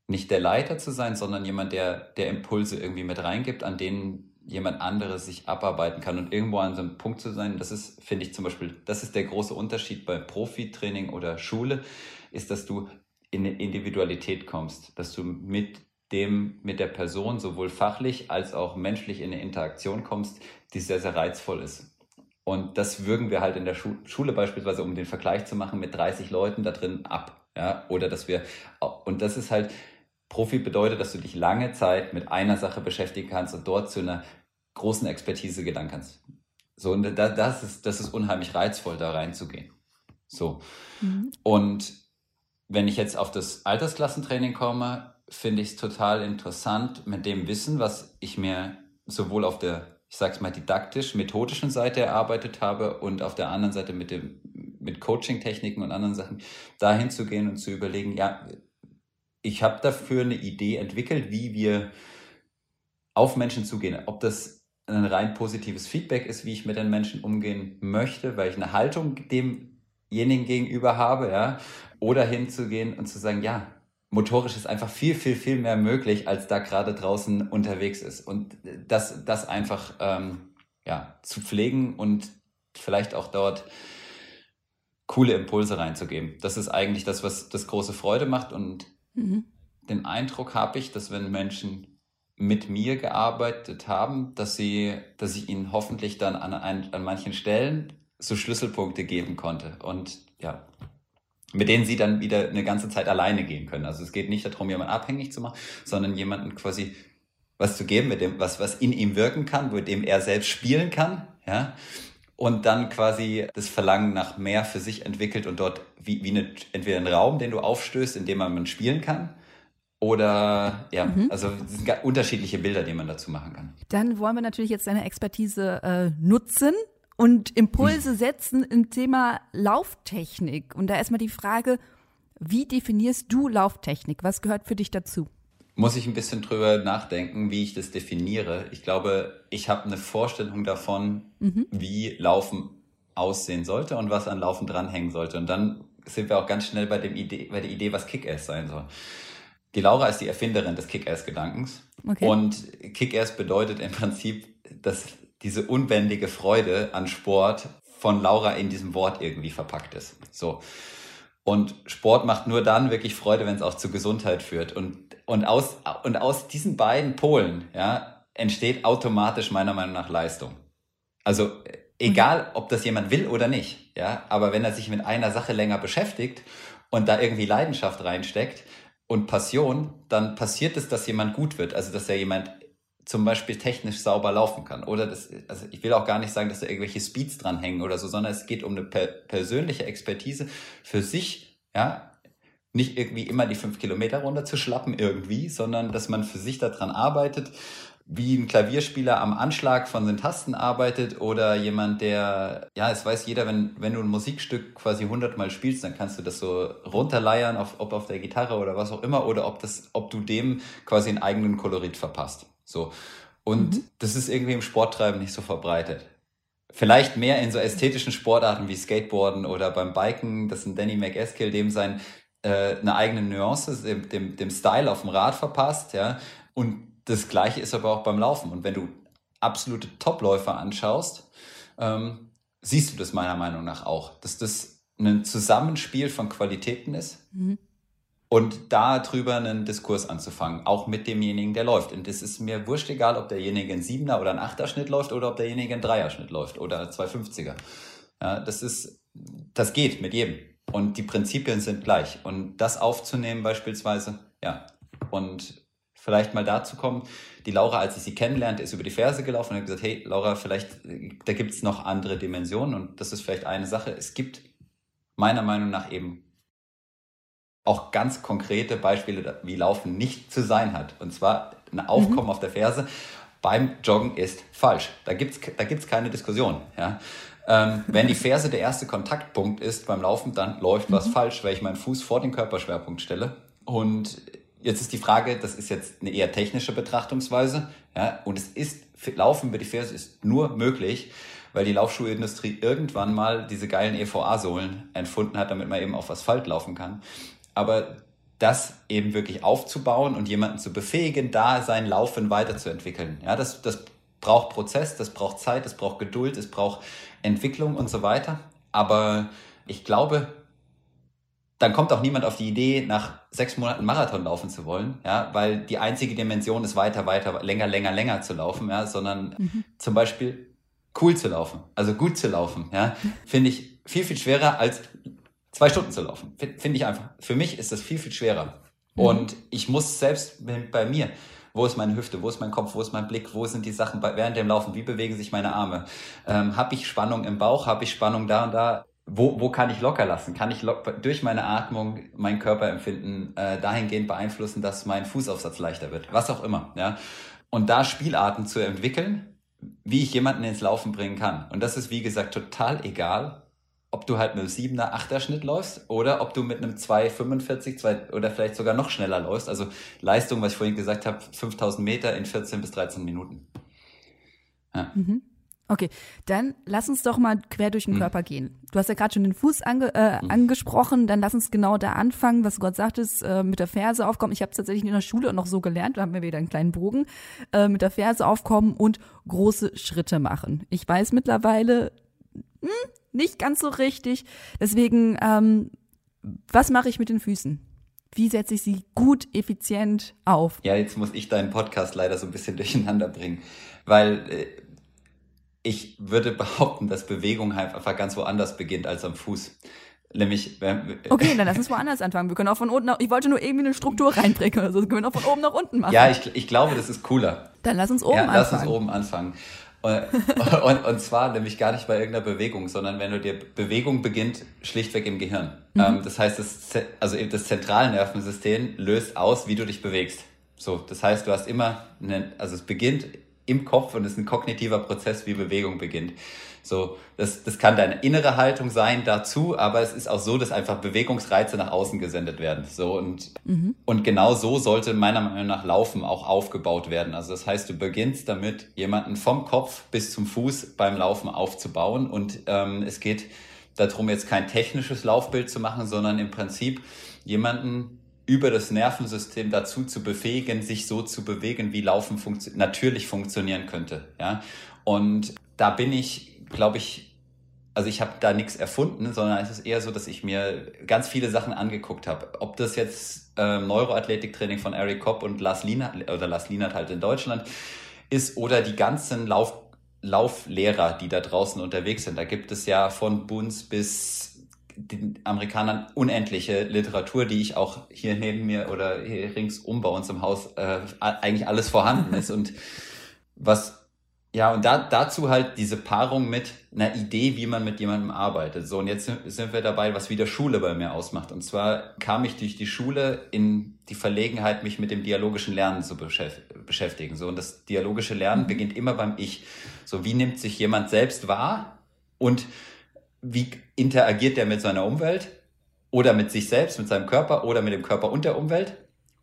nicht der Leiter zu sein, sondern jemand, der, der Impulse irgendwie mit reingibt, an denen jemand anderes sich abarbeiten kann und irgendwo an so einem Punkt zu sein. Das ist, finde ich zum Beispiel, das ist der große Unterschied bei Profitraining oder Schule, ist, dass du in eine Individualität kommst, dass du mit dem, mit der Person sowohl fachlich als auch menschlich in eine Interaktion kommst, die sehr, sehr reizvoll ist. Und das würgen wir halt in der Schu Schule beispielsweise, um den Vergleich zu machen, mit 30 Leuten da drin ab. Ja, oder dass wir, und das ist halt, Profi bedeutet, dass du dich lange Zeit mit einer Sache beschäftigen kannst und dort zu einer großen Expertise gelangen kannst. So, und da, das ist, das ist unheimlich reizvoll, da reinzugehen. So. Mhm. Und wenn ich jetzt auf das Altersklassentraining komme, finde ich es total interessant mit dem Wissen, was ich mir sowohl auf der, ich sag's mal, didaktisch-methodischen Seite erarbeitet habe und auf der anderen Seite mit dem, mit Coaching-Techniken und anderen Sachen, dahin zu gehen und zu überlegen, ja, ich habe dafür eine Idee entwickelt, wie wir auf Menschen zugehen. Ob das ein rein positives Feedback ist, wie ich mit den Menschen umgehen möchte, weil ich eine Haltung demjenigen gegenüber habe, ja, oder hinzugehen und zu sagen, ja, motorisch ist einfach viel, viel, viel mehr möglich, als da gerade draußen unterwegs ist. Und das, das einfach ähm, ja, zu pflegen und vielleicht auch dort coole Impulse reinzugeben. Das ist eigentlich das, was das große Freude macht. Und Mhm. den Eindruck habe ich, dass wenn Menschen mit mir gearbeitet haben, dass sie, dass ich ihnen hoffentlich dann an, an, an manchen Stellen so Schlüsselpunkte geben konnte. Und ja, mit denen sie dann wieder eine ganze Zeit alleine gehen können. Also es geht nicht darum, jemanden abhängig zu machen, sondern jemanden quasi was zu geben, mit dem, was, was in ihm wirken kann, mit dem er selbst spielen kann, ja. Und dann quasi das Verlangen nach mehr für sich entwickelt und dort wie, wie eine, entweder ein Raum, den du aufstößt, in dem man spielen kann, oder ja, Mhm. also es sind unterschiedliche Bilder, die man dazu machen kann. Dann wollen wir natürlich jetzt deine Expertise äh, nutzen und Impulse setzen im Thema Lauftechnik. Und da erstmal die Frage, wie definierst du Lauftechnik? Was gehört für dich dazu? Muss ich ein bisschen drüber nachdenken, wie ich das definiere. Ich glaube, ich habe eine Vorstellung davon, wie Laufen aussehen sollte und was an Laufen dranhängen sollte. Und dann sind wir auch ganz schnell bei, dem Idee, bei der Idee, was Kick-Ass sein soll. Die Laura ist die Erfinderin des Kick-Ass-Gedankens. Okay. Und Kick-Ass bedeutet im Prinzip, dass diese unbändige Freude an Sport von Laura in diesem Wort irgendwie verpackt ist. So. Und Sport macht nur dann wirklich Freude, wenn es auch zu Gesundheit führt. Und, und, aus, und aus diesen beiden Polen ja, entsteht automatisch meiner Meinung nach Leistung. Also egal, ob das jemand will oder nicht, ja, aber wenn er sich mit einer Sache länger beschäftigt und da irgendwie Leidenschaft reinsteckt und Passion, dann passiert es, dass jemand gut wird. Also dass er jemand zum Beispiel technisch sauber laufen kann. Oder das, also ich will auch gar nicht sagen, dass da irgendwelche Speeds dranhängen oder so, sondern es geht um eine per persönliche Expertise für sich, ja, nicht irgendwie immer die fünf Kilometer runterzuschlappen irgendwie, sondern dass man für sich daran arbeitet, wie ein Klavierspieler am Anschlag von den Tasten arbeitet oder jemand, der, ja, es weiß jeder, wenn, wenn du ein Musikstück quasi hundertmal spielst, dann kannst du das so runterleiern, auf, ob auf der Gitarre oder was auch immer, oder ob das, ob du dem quasi einen eigenen Kolorit verpasst. So. Und das ist irgendwie im Sporttreiben nicht so verbreitet. Vielleicht mehr in so ästhetischen Sportarten wie Skateboarden oder beim Biken, das ein Danny McEskill, dem sein äh, eine eigene Nuance, dem, dem, dem Style auf dem Rad verpasst, ja. Und das Gleiche ist aber auch beim Laufen. Und wenn du absolute Topläufer anschaust, ähm, siehst du das meiner Meinung nach auch, dass das ein Zusammenspiel von Qualitäten ist Mhm. Und darüber einen Diskurs anzufangen, auch mit demjenigen, der läuft. Und es ist mir wurscht egal, ob derjenige einen Siebener oder einen Achterschnitt läuft oder ob derjenige einen Dreierschnitt läuft oder zwei 50er. Ja, das ist, das geht mit jedem. Und die Prinzipien sind gleich. Und das aufzunehmen beispielsweise, ja. Und vielleicht mal dazu kommen, die Laura, als ich sie kennenlernte, ist über die Ferse gelaufen und hat gesagt, hey Laura, vielleicht, da gibt es noch andere Dimensionen und das ist vielleicht eine Sache. Es gibt meiner Meinung nach eben auch ganz konkrete Beispiele, wie Laufen nicht zu sein hat. Und zwar ein Aufkommen auf der Ferse beim Joggen ist falsch. Da gibt's da gibt's keine Diskussion. Ja? Ähm, wenn die Ferse der erste Kontaktpunkt ist beim Laufen, dann läuft was mhm. falsch, weil ich meinen Fuß vor den Körperschwerpunkt stelle. Und jetzt ist die Frage, das ist jetzt eine eher technische Betrachtungsweise, ja, und es ist, Laufen über die Ferse ist nur möglich, weil die Laufschuhindustrie irgendwann mal diese geilen EVA-Sohlen erfunden hat, damit man eben auf Asphalt laufen kann. Aber das eben wirklich aufzubauen und jemanden zu befähigen, da sein Laufen weiterzuentwickeln. Ja, das, das braucht Prozess, das braucht Zeit, das braucht Geduld, es braucht Entwicklung und so weiter. Aber ich glaube, dann kommt auch niemand auf die Idee, nach sechs Monaten Marathon laufen zu wollen, ja, weil die einzige Dimension ist weiter, weiter, länger, länger, länger zu laufen, ja, sondern mhm. zum Beispiel cool zu laufen, also gut zu laufen, ja, finde ich viel, viel schwerer als zwei Stunden zu laufen. Finde ich einfach. Für mich ist das viel, viel schwerer. Mhm. Und ich muss selbst bei mir, wo ist meine Hüfte, wo ist mein Kopf, wo ist mein Blick, wo sind die Sachen bei, während dem Laufen, wie bewegen sich meine Arme, ähm, habe ich Spannung im Bauch, habe ich Spannung da und da, wo, wo kann ich locker lassen? Kann ich durch meine Atmung mein Körperempfinden äh, dahingehend beeinflussen, dass mein Fußaufsatz leichter wird? Was auch immer. Ja? Und da Spielarten zu entwickeln, wie ich jemanden ins Laufen bringen kann. Und das ist, wie gesagt, total egal, ob du halt mit einem 7er, 8er Schnitt läufst oder ob du mit einem 2,45 2, oder vielleicht sogar noch schneller läufst. Also Leistung, was ich vorhin gesagt habe, 5000 Meter in 14 bis 13 Minuten. Ja. Mhm. Okay, dann lass uns doch mal quer durch den mhm. Körper gehen. Du hast ja gerade schon den Fuß ange, äh, mhm. angesprochen, dann lass uns genau da anfangen, was du gerade sagtest, äh, mit der Ferse aufkommen. Ich habe es tatsächlich in der Schule noch so gelernt, da haben wir wieder einen kleinen Bogen, äh, mit der Ferse aufkommen und große Schritte machen. Ich weiß mittlerweile, hm, nicht ganz so richtig. Deswegen, ähm, was mache ich mit den Füßen? Wie setze ich sie gut, effizient auf? Ja, jetzt muss ich deinen Podcast leider so ein bisschen durcheinander bringen, weil äh, ich würde behaupten, dass Bewegung halt einfach ganz woanders beginnt als am Fuß. Nämlich. Äh, okay, dann lass uns woanders anfangen. Wir können auch von unten nach, ich wollte nur irgendwie eine Struktur reinbringen oder so. Wir können auch von oben nach unten machen. Ja, ich, ich glaube, das ist cooler. Dann lass uns oben ja, anfangen. Lass uns oben anfangen. Und, und, und, zwar nämlich gar nicht bei irgendeiner Bewegung, sondern wenn du dir Bewegung beginnt schlichtweg im Gehirn. Mhm. Ähm, das heißt, das, also das Zentralnervensystem löst aus, wie du dich bewegst. So, das heißt, du hast immer, eine, also es beginnt im Kopf und es ist ein kognitiver Prozess, wie Bewegung beginnt. So, das, das kann deine innere Haltung sein dazu, aber es ist auch so, dass einfach Bewegungsreize nach außen gesendet werden. So und, mhm. und genau so sollte meiner Meinung nach Laufen auch aufgebaut werden. Also das heißt, du beginnst damit, jemanden vom Kopf bis zum Fuß beim Laufen aufzubauen und ähm, es geht darum, jetzt kein technisches Laufbild zu machen, sondern im Prinzip jemanden über das Nervensystem dazu zu befähigen, sich so zu bewegen, wie Laufen funktio natürlich funktionieren könnte. Ja? Und da bin ich glaube ich, also ich habe da nichts erfunden, sondern es ist eher so, dass ich mir ganz viele Sachen angeguckt habe. Ob das jetzt äh, Neuroathletiktraining von Eric Kopp und Lars Lienert, oder Lars Lienert halt in Deutschland ist oder die ganzen Lauf, Lauflehrer, die da draußen unterwegs sind. Da gibt es ja von Bunz bis den Amerikanern unendliche Literatur, die ich auch hier neben mir oder hier ringsum bei uns im Haus äh, eigentlich alles vorhanden ist. Und was ja, und da, dazu halt diese Paarung mit einer Idee, wie man mit jemandem arbeitet. So, und jetzt sind wir dabei, was wieder Schule bei mir ausmacht. Und zwar kam ich durch die Schule in die Verlegenheit, mich mit dem dialogischen Lernen zu beschäftigen. So, und das dialogische Lernen mhm. beginnt immer beim Ich. So, wie nimmt sich jemand selbst wahr und wie interagiert er mit seiner Umwelt oder mit sich selbst, mit seinem Körper oder mit dem Körper und der Umwelt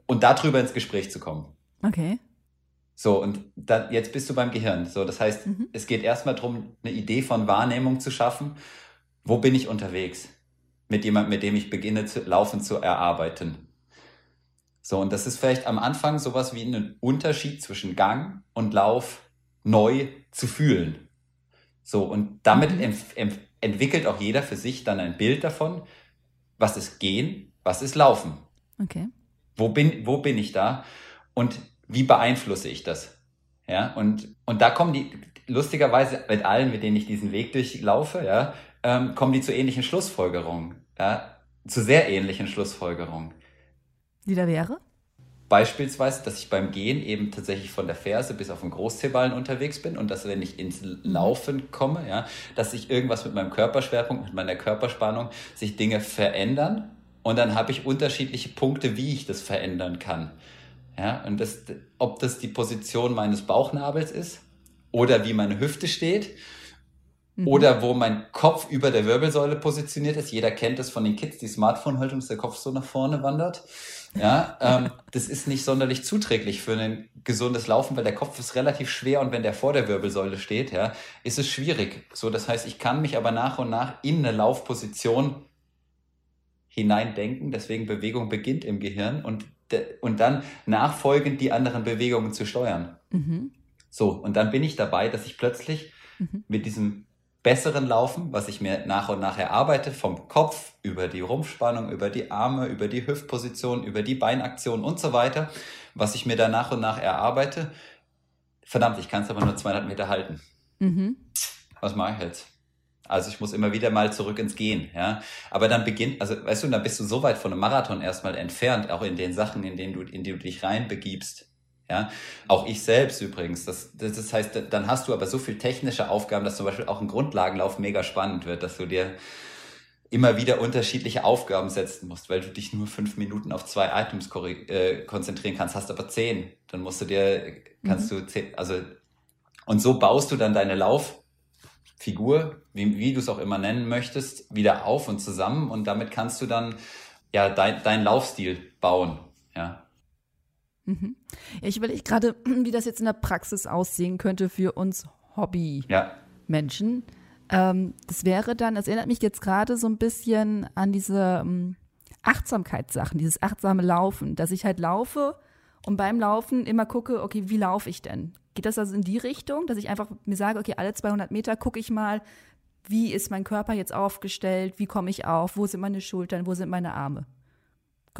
und darüber ins Gespräch zu kommen. Okay. So, und dann, jetzt bist du beim Gehirn. So, das heißt, mhm. es geht erstmal darum, eine Idee von Wahrnehmung zu schaffen. Wo bin ich unterwegs? Mit jemandem, mit dem ich beginne zu laufen, zu erarbeiten. So, und das ist vielleicht am Anfang sowas wie ein Unterschied zwischen Gang und Lauf neu zu fühlen. So, und damit mhm. Entwickelt auch jeder für sich dann ein Bild davon, was ist Gehen, was ist Laufen. Okay. Wo bin, wo bin ich da? Und wie beeinflusse ich das? Ja, und, und da kommen die, lustigerweise mit allen, mit denen ich diesen Weg durchlaufe, ja, ähm, kommen die zu ähnlichen Schlussfolgerungen, ja, zu sehr ähnlichen Schlussfolgerungen. Die da wäre? Beispielsweise, dass ich beim Gehen eben tatsächlich von der Ferse bis auf den Großzehballen unterwegs bin und dass, wenn ich ins Laufen komme, ja, dass sich irgendwas mit meinem Körperschwerpunkt, mit meiner Körperspannung, sich Dinge verändern und dann habe ich unterschiedliche Punkte, wie ich das verändern kann. Ja, und das, ob das die Position meines Bauchnabels ist oder wie meine Hüfte steht Mhm. Oder wo mein Kopf über der Wirbelsäule positioniert ist. Jeder kennt es von den Kids, die Smartphone-Haltung, dass der Kopf so nach vorne wandert. Ja, ähm, das ist nicht sonderlich zuträglich für ein gesundes Laufen, weil der Kopf ist relativ schwer und wenn der vor der Wirbelsäule steht, ja, ist es schwierig. So, das heißt, ich kann mich aber nach und nach in eine Laufposition hineindenken. Deswegen Bewegung beginnt im Gehirn und, und dann nachfolgend die anderen Bewegungen zu steuern. Mhm. So, und dann bin ich dabei, dass ich plötzlich mhm. mit diesem besseren Laufen, was ich mir nach und nach erarbeite, vom Kopf über die Rumpfspannung, über die Arme, über die Hüftposition, über die Beinaktion und so weiter, was ich mir da nach und nach erarbeite. Verdammt, ich kann es aber nur 200 Meter halten. Mhm. Was mache ich jetzt? Also ich muss immer wieder mal zurück ins Gehen, ja. Aber dann beginnt, also weißt du, dann bist du so weit von einem Marathon erstmal entfernt, auch in den Sachen, in denen du, in die du dich reinbegibst, ja, auch ich selbst übrigens. Das, das, das heißt, dann hast du aber so viel technische Aufgaben, dass zum Beispiel auch ein Grundlagenlauf mega spannend wird, dass du dir immer wieder unterschiedliche Aufgaben setzen musst, weil du dich nur fünf Minuten auf zwei Items äh, konzentrieren kannst, hast aber zehn. Dann musst du dir, kannst mhm. du zehn, also, und so baust du dann deine Lauffigur, wie, wie du es auch immer nennen möchtest, wieder auf und zusammen und damit kannst du dann ja dein, dein Laufstil bauen, ja. Mhm. Ich überlege gerade, wie das jetzt in der Praxis aussehen könnte für uns Hobby-Menschen. Ja. Ähm, das wäre dann, es erinnert mich jetzt gerade so ein bisschen an diese ähm, Achtsamkeitssachen, dieses achtsame Laufen, dass ich halt laufe und beim Laufen immer gucke, okay, wie laufe ich denn? Geht das also in die Richtung, dass ich einfach mir sage, okay, alle 200 Meter gucke ich mal, wie ist mein Körper jetzt aufgestellt, wie komme ich auf, wo sind meine Schultern, wo sind meine Arme?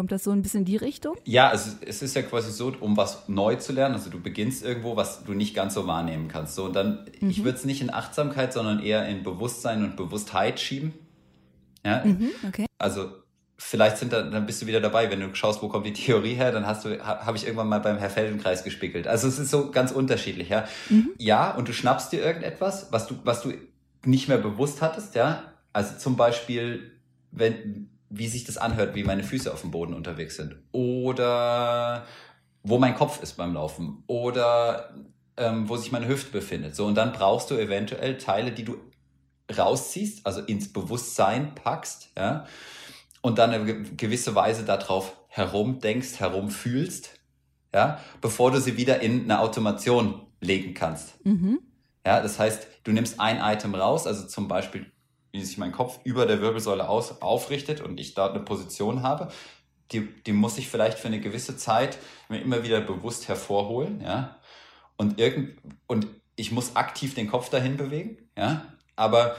Kommt das so ein bisschen in die Richtung? Ja, also es ist ja quasi so, um was neu zu lernen. Also du beginnst irgendwo, was du nicht ganz so wahrnehmen kannst. So, und dann, mhm. ich würde es nicht in Achtsamkeit, sondern eher in Bewusstsein und Bewusstheit schieben. Ja, mhm, okay. Also vielleicht sind da, dann bist du wieder dabei, wenn du schaust, wo kommt die Theorie her, dann hast du, habe ich irgendwann mal beim Herr Feldenkreis gespickelt. Also es ist so ganz unterschiedlich, ja. Mhm. Ja, und du schnappst dir irgendetwas, was du, was du nicht mehr bewusst hattest, ja. Also zum Beispiel, wenn, wie sich das anhört, wie meine Füße auf dem Boden unterwegs sind. Oder wo mein Kopf ist beim Laufen. Oder ähm, wo sich meine Hüfte befindet. So, und dann brauchst du eventuell Teile, die du rausziehst, also ins Bewusstsein packst, ja, und dann eine gewisse Weise darauf herumdenkst, herumfühlst, ja, bevor du sie wieder in eine Automation legen kannst. Mhm. Ja, das heißt, du nimmst ein Item raus, also zum Beispiel wie sich mein Kopf über der Wirbelsäule aus, aufrichtet und ich dort eine Position habe, die, die muss ich vielleicht für eine gewisse Zeit mir immer wieder bewusst hervorholen, ja. Und irgend, und ich muss aktiv den Kopf dahin bewegen, ja. Aber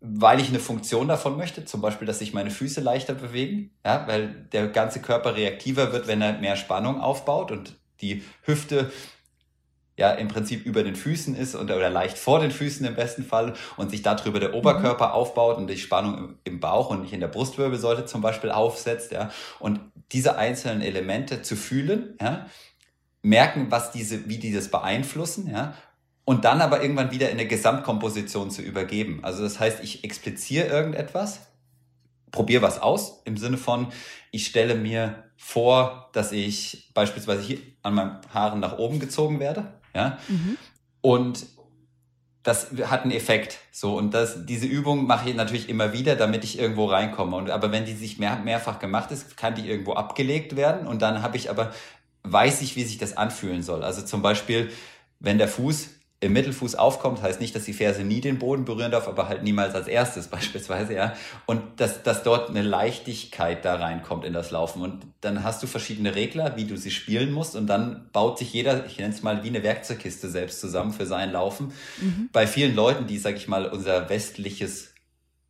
weil ich eine Funktion davon möchte, zum Beispiel, dass sich meine Füße leichter bewegen, ja, weil der ganze Körper reaktiver wird, wenn er mehr Spannung aufbaut und die Hüfte ja im Prinzip über den Füßen ist und, oder leicht vor den Füßen im besten Fall und sich darüber der Oberkörper mhm. aufbaut und die Spannung im, Bauch und nicht in der Brustwirbelsäule zum Beispiel aufsetzt, ja, und diese einzelnen Elemente zu fühlen, ja, merken, was diese, wie die das beeinflussen, ja, und dann aber irgendwann wieder in eine Gesamtkomposition zu übergeben. Also das heißt, ich expliziere irgendetwas, probiere was aus im Sinne von, ich stelle mir vor, dass ich beispielsweise hier an meinen Haaren nach oben gezogen werde ja? Mhm. Und das hat einen Effekt. So, und das, diese Übung mache ich natürlich immer wieder, damit ich irgendwo reinkomme. Und, aber wenn die sich mehr, mehrfach gemacht ist, kann die irgendwo abgelegt werden. Und dann habe ich aber, weiß ich, wie sich das anfühlen soll. Also zum Beispiel, wenn der Fuß im Mittelfuß aufkommt, heißt nicht, dass die Ferse nie den Boden berühren darf, aber halt niemals als erstes beispielsweise, ja. Und dass, dass dort eine Leichtigkeit da reinkommt in das Laufen. Und dann hast du verschiedene Regler, wie du sie spielen musst. Und dann baut sich jeder, ich nenne es mal wie eine Werkzeugkiste selbst zusammen für sein Laufen. Mhm. Bei vielen Leuten, die, sag ich mal, unser westliches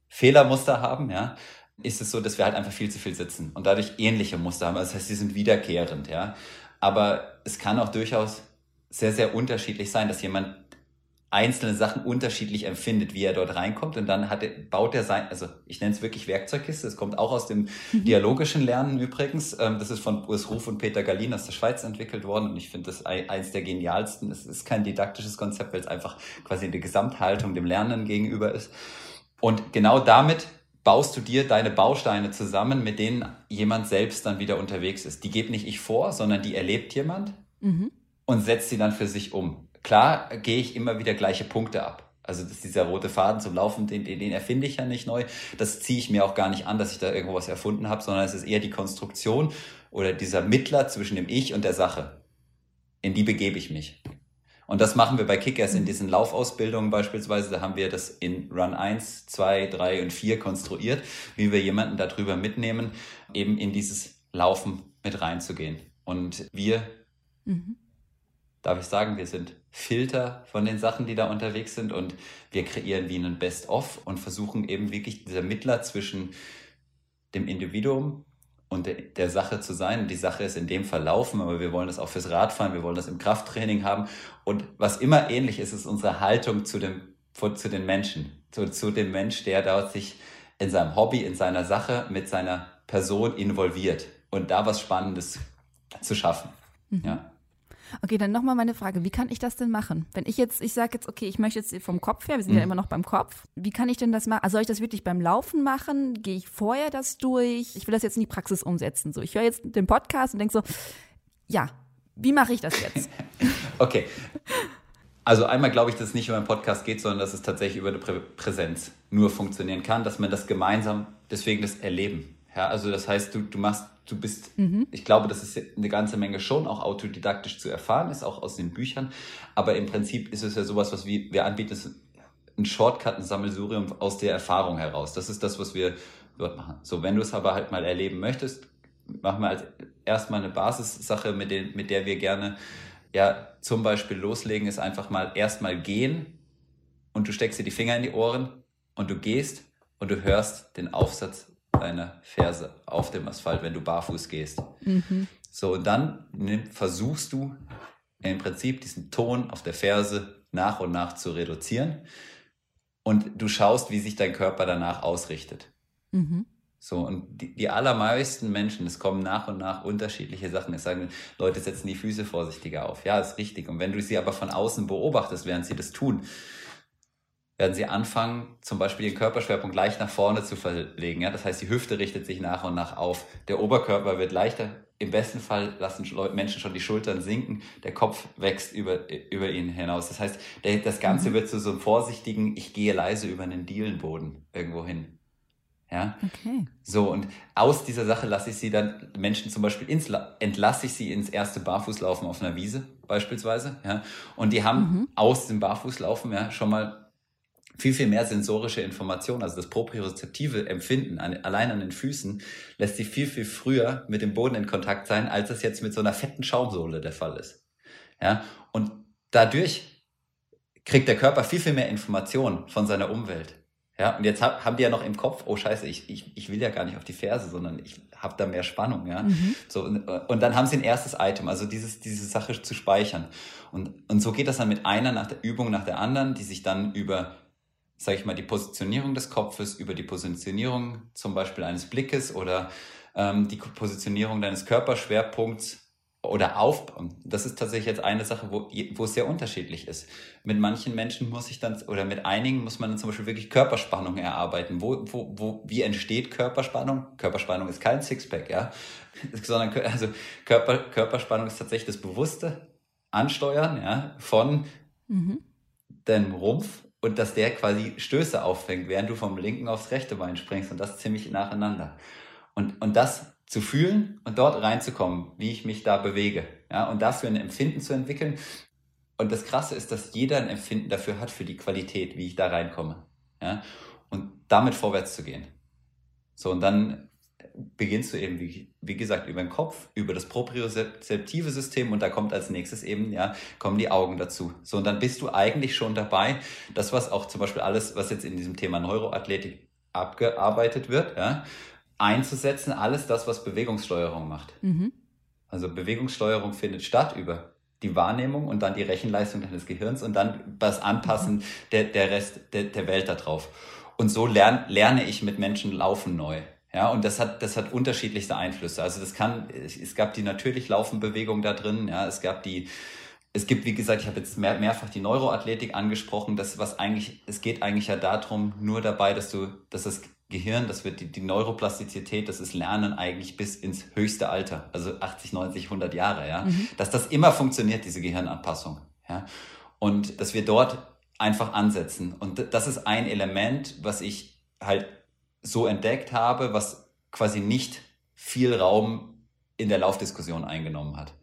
Fehlermuster haben, ja, ist es so, dass wir halt einfach viel zu viel sitzen und dadurch ähnliche Muster haben. Das heißt, sie sind wiederkehrend, ja. Aber es kann auch durchaus sehr, sehr unterschiedlich sein, dass jemand einzelne Sachen unterschiedlich empfindet, wie er dort reinkommt. Und dann hat baut er sein, also ich nenne es wirklich Werkzeugkiste, es kommt auch aus dem mhm. dialogischen Lernen übrigens. Ähm, das ist von Urs Ruf und Peter Galin aus der Schweiz entwickelt worden. Und ich finde das eins der genialsten. Es ist kein didaktisches Konzept, weil es einfach quasi eine Gesamthaltung dem Lernen gegenüber ist. Und genau damit baust du dir deine Bausteine zusammen, mit denen jemand selbst dann wieder unterwegs ist. Die gebe nicht ich vor, sondern die erlebt jemand. Mhm und setzt sie dann für sich um. Klar gehe ich immer wieder gleiche Punkte ab. Also das dieser rote Faden zum Laufen, den, den, den erfinde ich ja nicht neu. Das ziehe ich mir auch gar nicht an, dass ich da irgendwo was erfunden habe, sondern es ist eher die Konstruktion oder dieser Mittler zwischen dem Ich und der Sache. In die begebe ich mich. Und das machen wir bei Kickers in diesen Laufausbildungen beispielsweise. Da haben wir das in Run 1, 2, 3 und 4 konstruiert, wie wir jemanden darüber mitnehmen, eben in dieses Laufen mit reinzugehen. Und wir, mhm. Darf ich sagen, wir sind Filter von den Sachen, die da unterwegs sind und wir kreieren wie einen Best-of und versuchen eben wirklich dieser Mittler zwischen dem Individuum und der, Sache zu sein. Die Sache ist in dem Fall Laufen, aber wir wollen das auch fürs Radfahren, wir wollen das im Krafttraining haben. Und was immer ähnlich ist, ist unsere Haltung zu, dem, zu den Menschen, zu, zu dem Mensch, der dort sich in seinem Hobby, in seiner Sache mit seiner Person involviert und da was Spannendes zu schaffen. Mhm. Ja. Okay, dann nochmal meine Frage. Wie kann ich das denn machen? Wenn ich jetzt, ich sage jetzt, okay, ich möchte jetzt vom Kopf her, wir sind mhm. ja immer noch beim Kopf. Wie kann ich denn das machen? Also soll ich das wirklich beim Laufen machen? Gehe ich vorher das durch? Ich will das jetzt in die Praxis umsetzen. So, ich höre jetzt den Podcast und denke so, ja, wie mache ich das jetzt? okay. Also einmal glaube ich, dass es nicht über einen Podcast geht, sondern dass es tatsächlich über eine Prä Präsenz nur funktionieren kann, dass man das gemeinsam, deswegen das Erleben. Ja, also das heißt, du, du machst du bist, mhm. ich glaube, das ist eine ganze Menge schon auch autodidaktisch zu erfahren ist, auch aus den Büchern. Aber im Prinzip ist es ja sowas, was wir, wir anbieten, ist ein Shortcut, ein Sammelsurium aus der Erfahrung heraus. Das ist das, was wir dort machen. So, wenn du es aber halt mal erleben möchtest, machen wir als erstmal eine Basissache, mit, den, mit der wir gerne ja zum Beispiel loslegen, ist einfach mal erstmal gehen und du steckst dir die Finger in die Ohren und du gehst und du hörst den Aufsatz deine Ferse auf dem Asphalt, wenn du barfuß gehst. Mhm. So, und dann versuchst du im Prinzip diesen Ton auf der Ferse nach und nach zu reduzieren. Und du schaust, wie sich dein Körper danach ausrichtet. Mhm. So, und die, die, allermeisten Menschen, es kommen nach und nach unterschiedliche Sachen. Es sagen, Leute setzen die Füße vorsichtiger auf. Ja, ist richtig. Und wenn du sie aber von außen beobachtest, während sie das tun, werden sie anfangen, zum Beispiel den Körperschwerpunkt leicht nach vorne zu verlegen. Ja? Das heißt, die Hüfte richtet sich nach und nach auf. Der Oberkörper wird leichter. Im besten Fall lassen Menschen schon die Schultern sinken. Der Kopf wächst über, über ihn hinaus. Das heißt, der, das Ganze mhm. wird zu so einem vorsichtigen, ich gehe leise über einen Dielenboden irgendwo hin. Ja. Okay. So, und aus dieser Sache lasse ich sie dann, Menschen zum Beispiel ins, entlasse ich sie ins erste Barfußlaufen auf einer Wiese, beispielsweise, ja. Und die haben mhm. aus dem Barfußlaufen, ja, schon mal viel, viel mehr sensorische Informationen, also das propriozeptive Empfinden an, allein an den Füßen, lässt sich viel, viel früher mit dem Boden in Kontakt sein, als es jetzt mit so einer fetten Schaumsohle der Fall ist. Ja, und dadurch kriegt der Körper viel, viel mehr Informationen von seiner Umwelt. Ja, und jetzt hab, haben die ja noch im Kopf, oh scheiße, ich, ich, ich will ja gar nicht auf die Ferse, sondern ich habe da mehr Spannung, ja. Mhm. So, und, und dann haben sie ein erstes Item, also dieses, diese Sache zu speichern. Und, und so geht das dann mit einer nach der Übung nach der anderen, die sich dann über sage ich mal, die Positionierung des Kopfes über die Positionierung zum Beispiel eines Blickes oder ähm, die Positionierung deines Körperschwerpunkts oder Aufbau. Das ist tatsächlich jetzt eine Sache, wo, wo es sehr unterschiedlich ist. Mit manchen Menschen muss ich dann, oder mit einigen muss man dann zum Beispiel wirklich Körperspannung erarbeiten. Wo, wo, wo, wie entsteht Körperspannung? Körperspannung ist kein Sixpack, ja, sondern also Körper, Körperspannung ist tatsächlich das bewusste Ansteuern ja, von mhm. dem Rumpf und dass der quasi Stöße auffängt, während du vom linken aufs rechte Bein springst und das ziemlich nacheinander. Und, und das zu fühlen und dort reinzukommen, wie ich mich da bewege, ja, und dafür ein Empfinden zu entwickeln. Und das Krasse ist, dass jeder ein Empfinden dafür hat, für die Qualität, wie ich da reinkomme, ja, und damit vorwärts zu gehen. So, und dann beginnst du eben, wie, wie gesagt, über den Kopf, über das propriozeptive System und da kommt als nächstes eben, ja, kommen die Augen dazu. So, und dann bist du eigentlich schon dabei, das, was auch zum Beispiel alles, was jetzt in diesem Thema Neuroathletik abgearbeitet wird, ja, einzusetzen, alles das, was Bewegungssteuerung macht. Mhm. Also Bewegungssteuerung findet statt über die Wahrnehmung und dann die Rechenleistung deines Gehirns und dann das Anpassen mhm. der, der Rest der, der Welt darauf. Und so lern, lerne ich mit Menschen laufen neu. Ja, und das hat, das hat unterschiedlichste Einflüsse. Also das kann, es gab die natürlich Laufenbewegung da drin, ja, es gab die, es gibt, wie gesagt, ich habe jetzt mehr, mehrfach die Neuroathletik angesprochen, das, was eigentlich, es geht eigentlich ja darum, nur dabei, dass du, dass das Gehirn, das wird die, die Neuroplastizität, das ist Lernen eigentlich bis ins höchste Alter, also 80, 90, 100 Jahre, ja, mhm. dass das immer funktioniert, diese Gehirnanpassung, ja, und dass wir dort einfach ansetzen. Und das ist ein Element, was ich halt so entdeckt habe, was quasi nicht viel Raum in der Laufdiskussion eingenommen hat.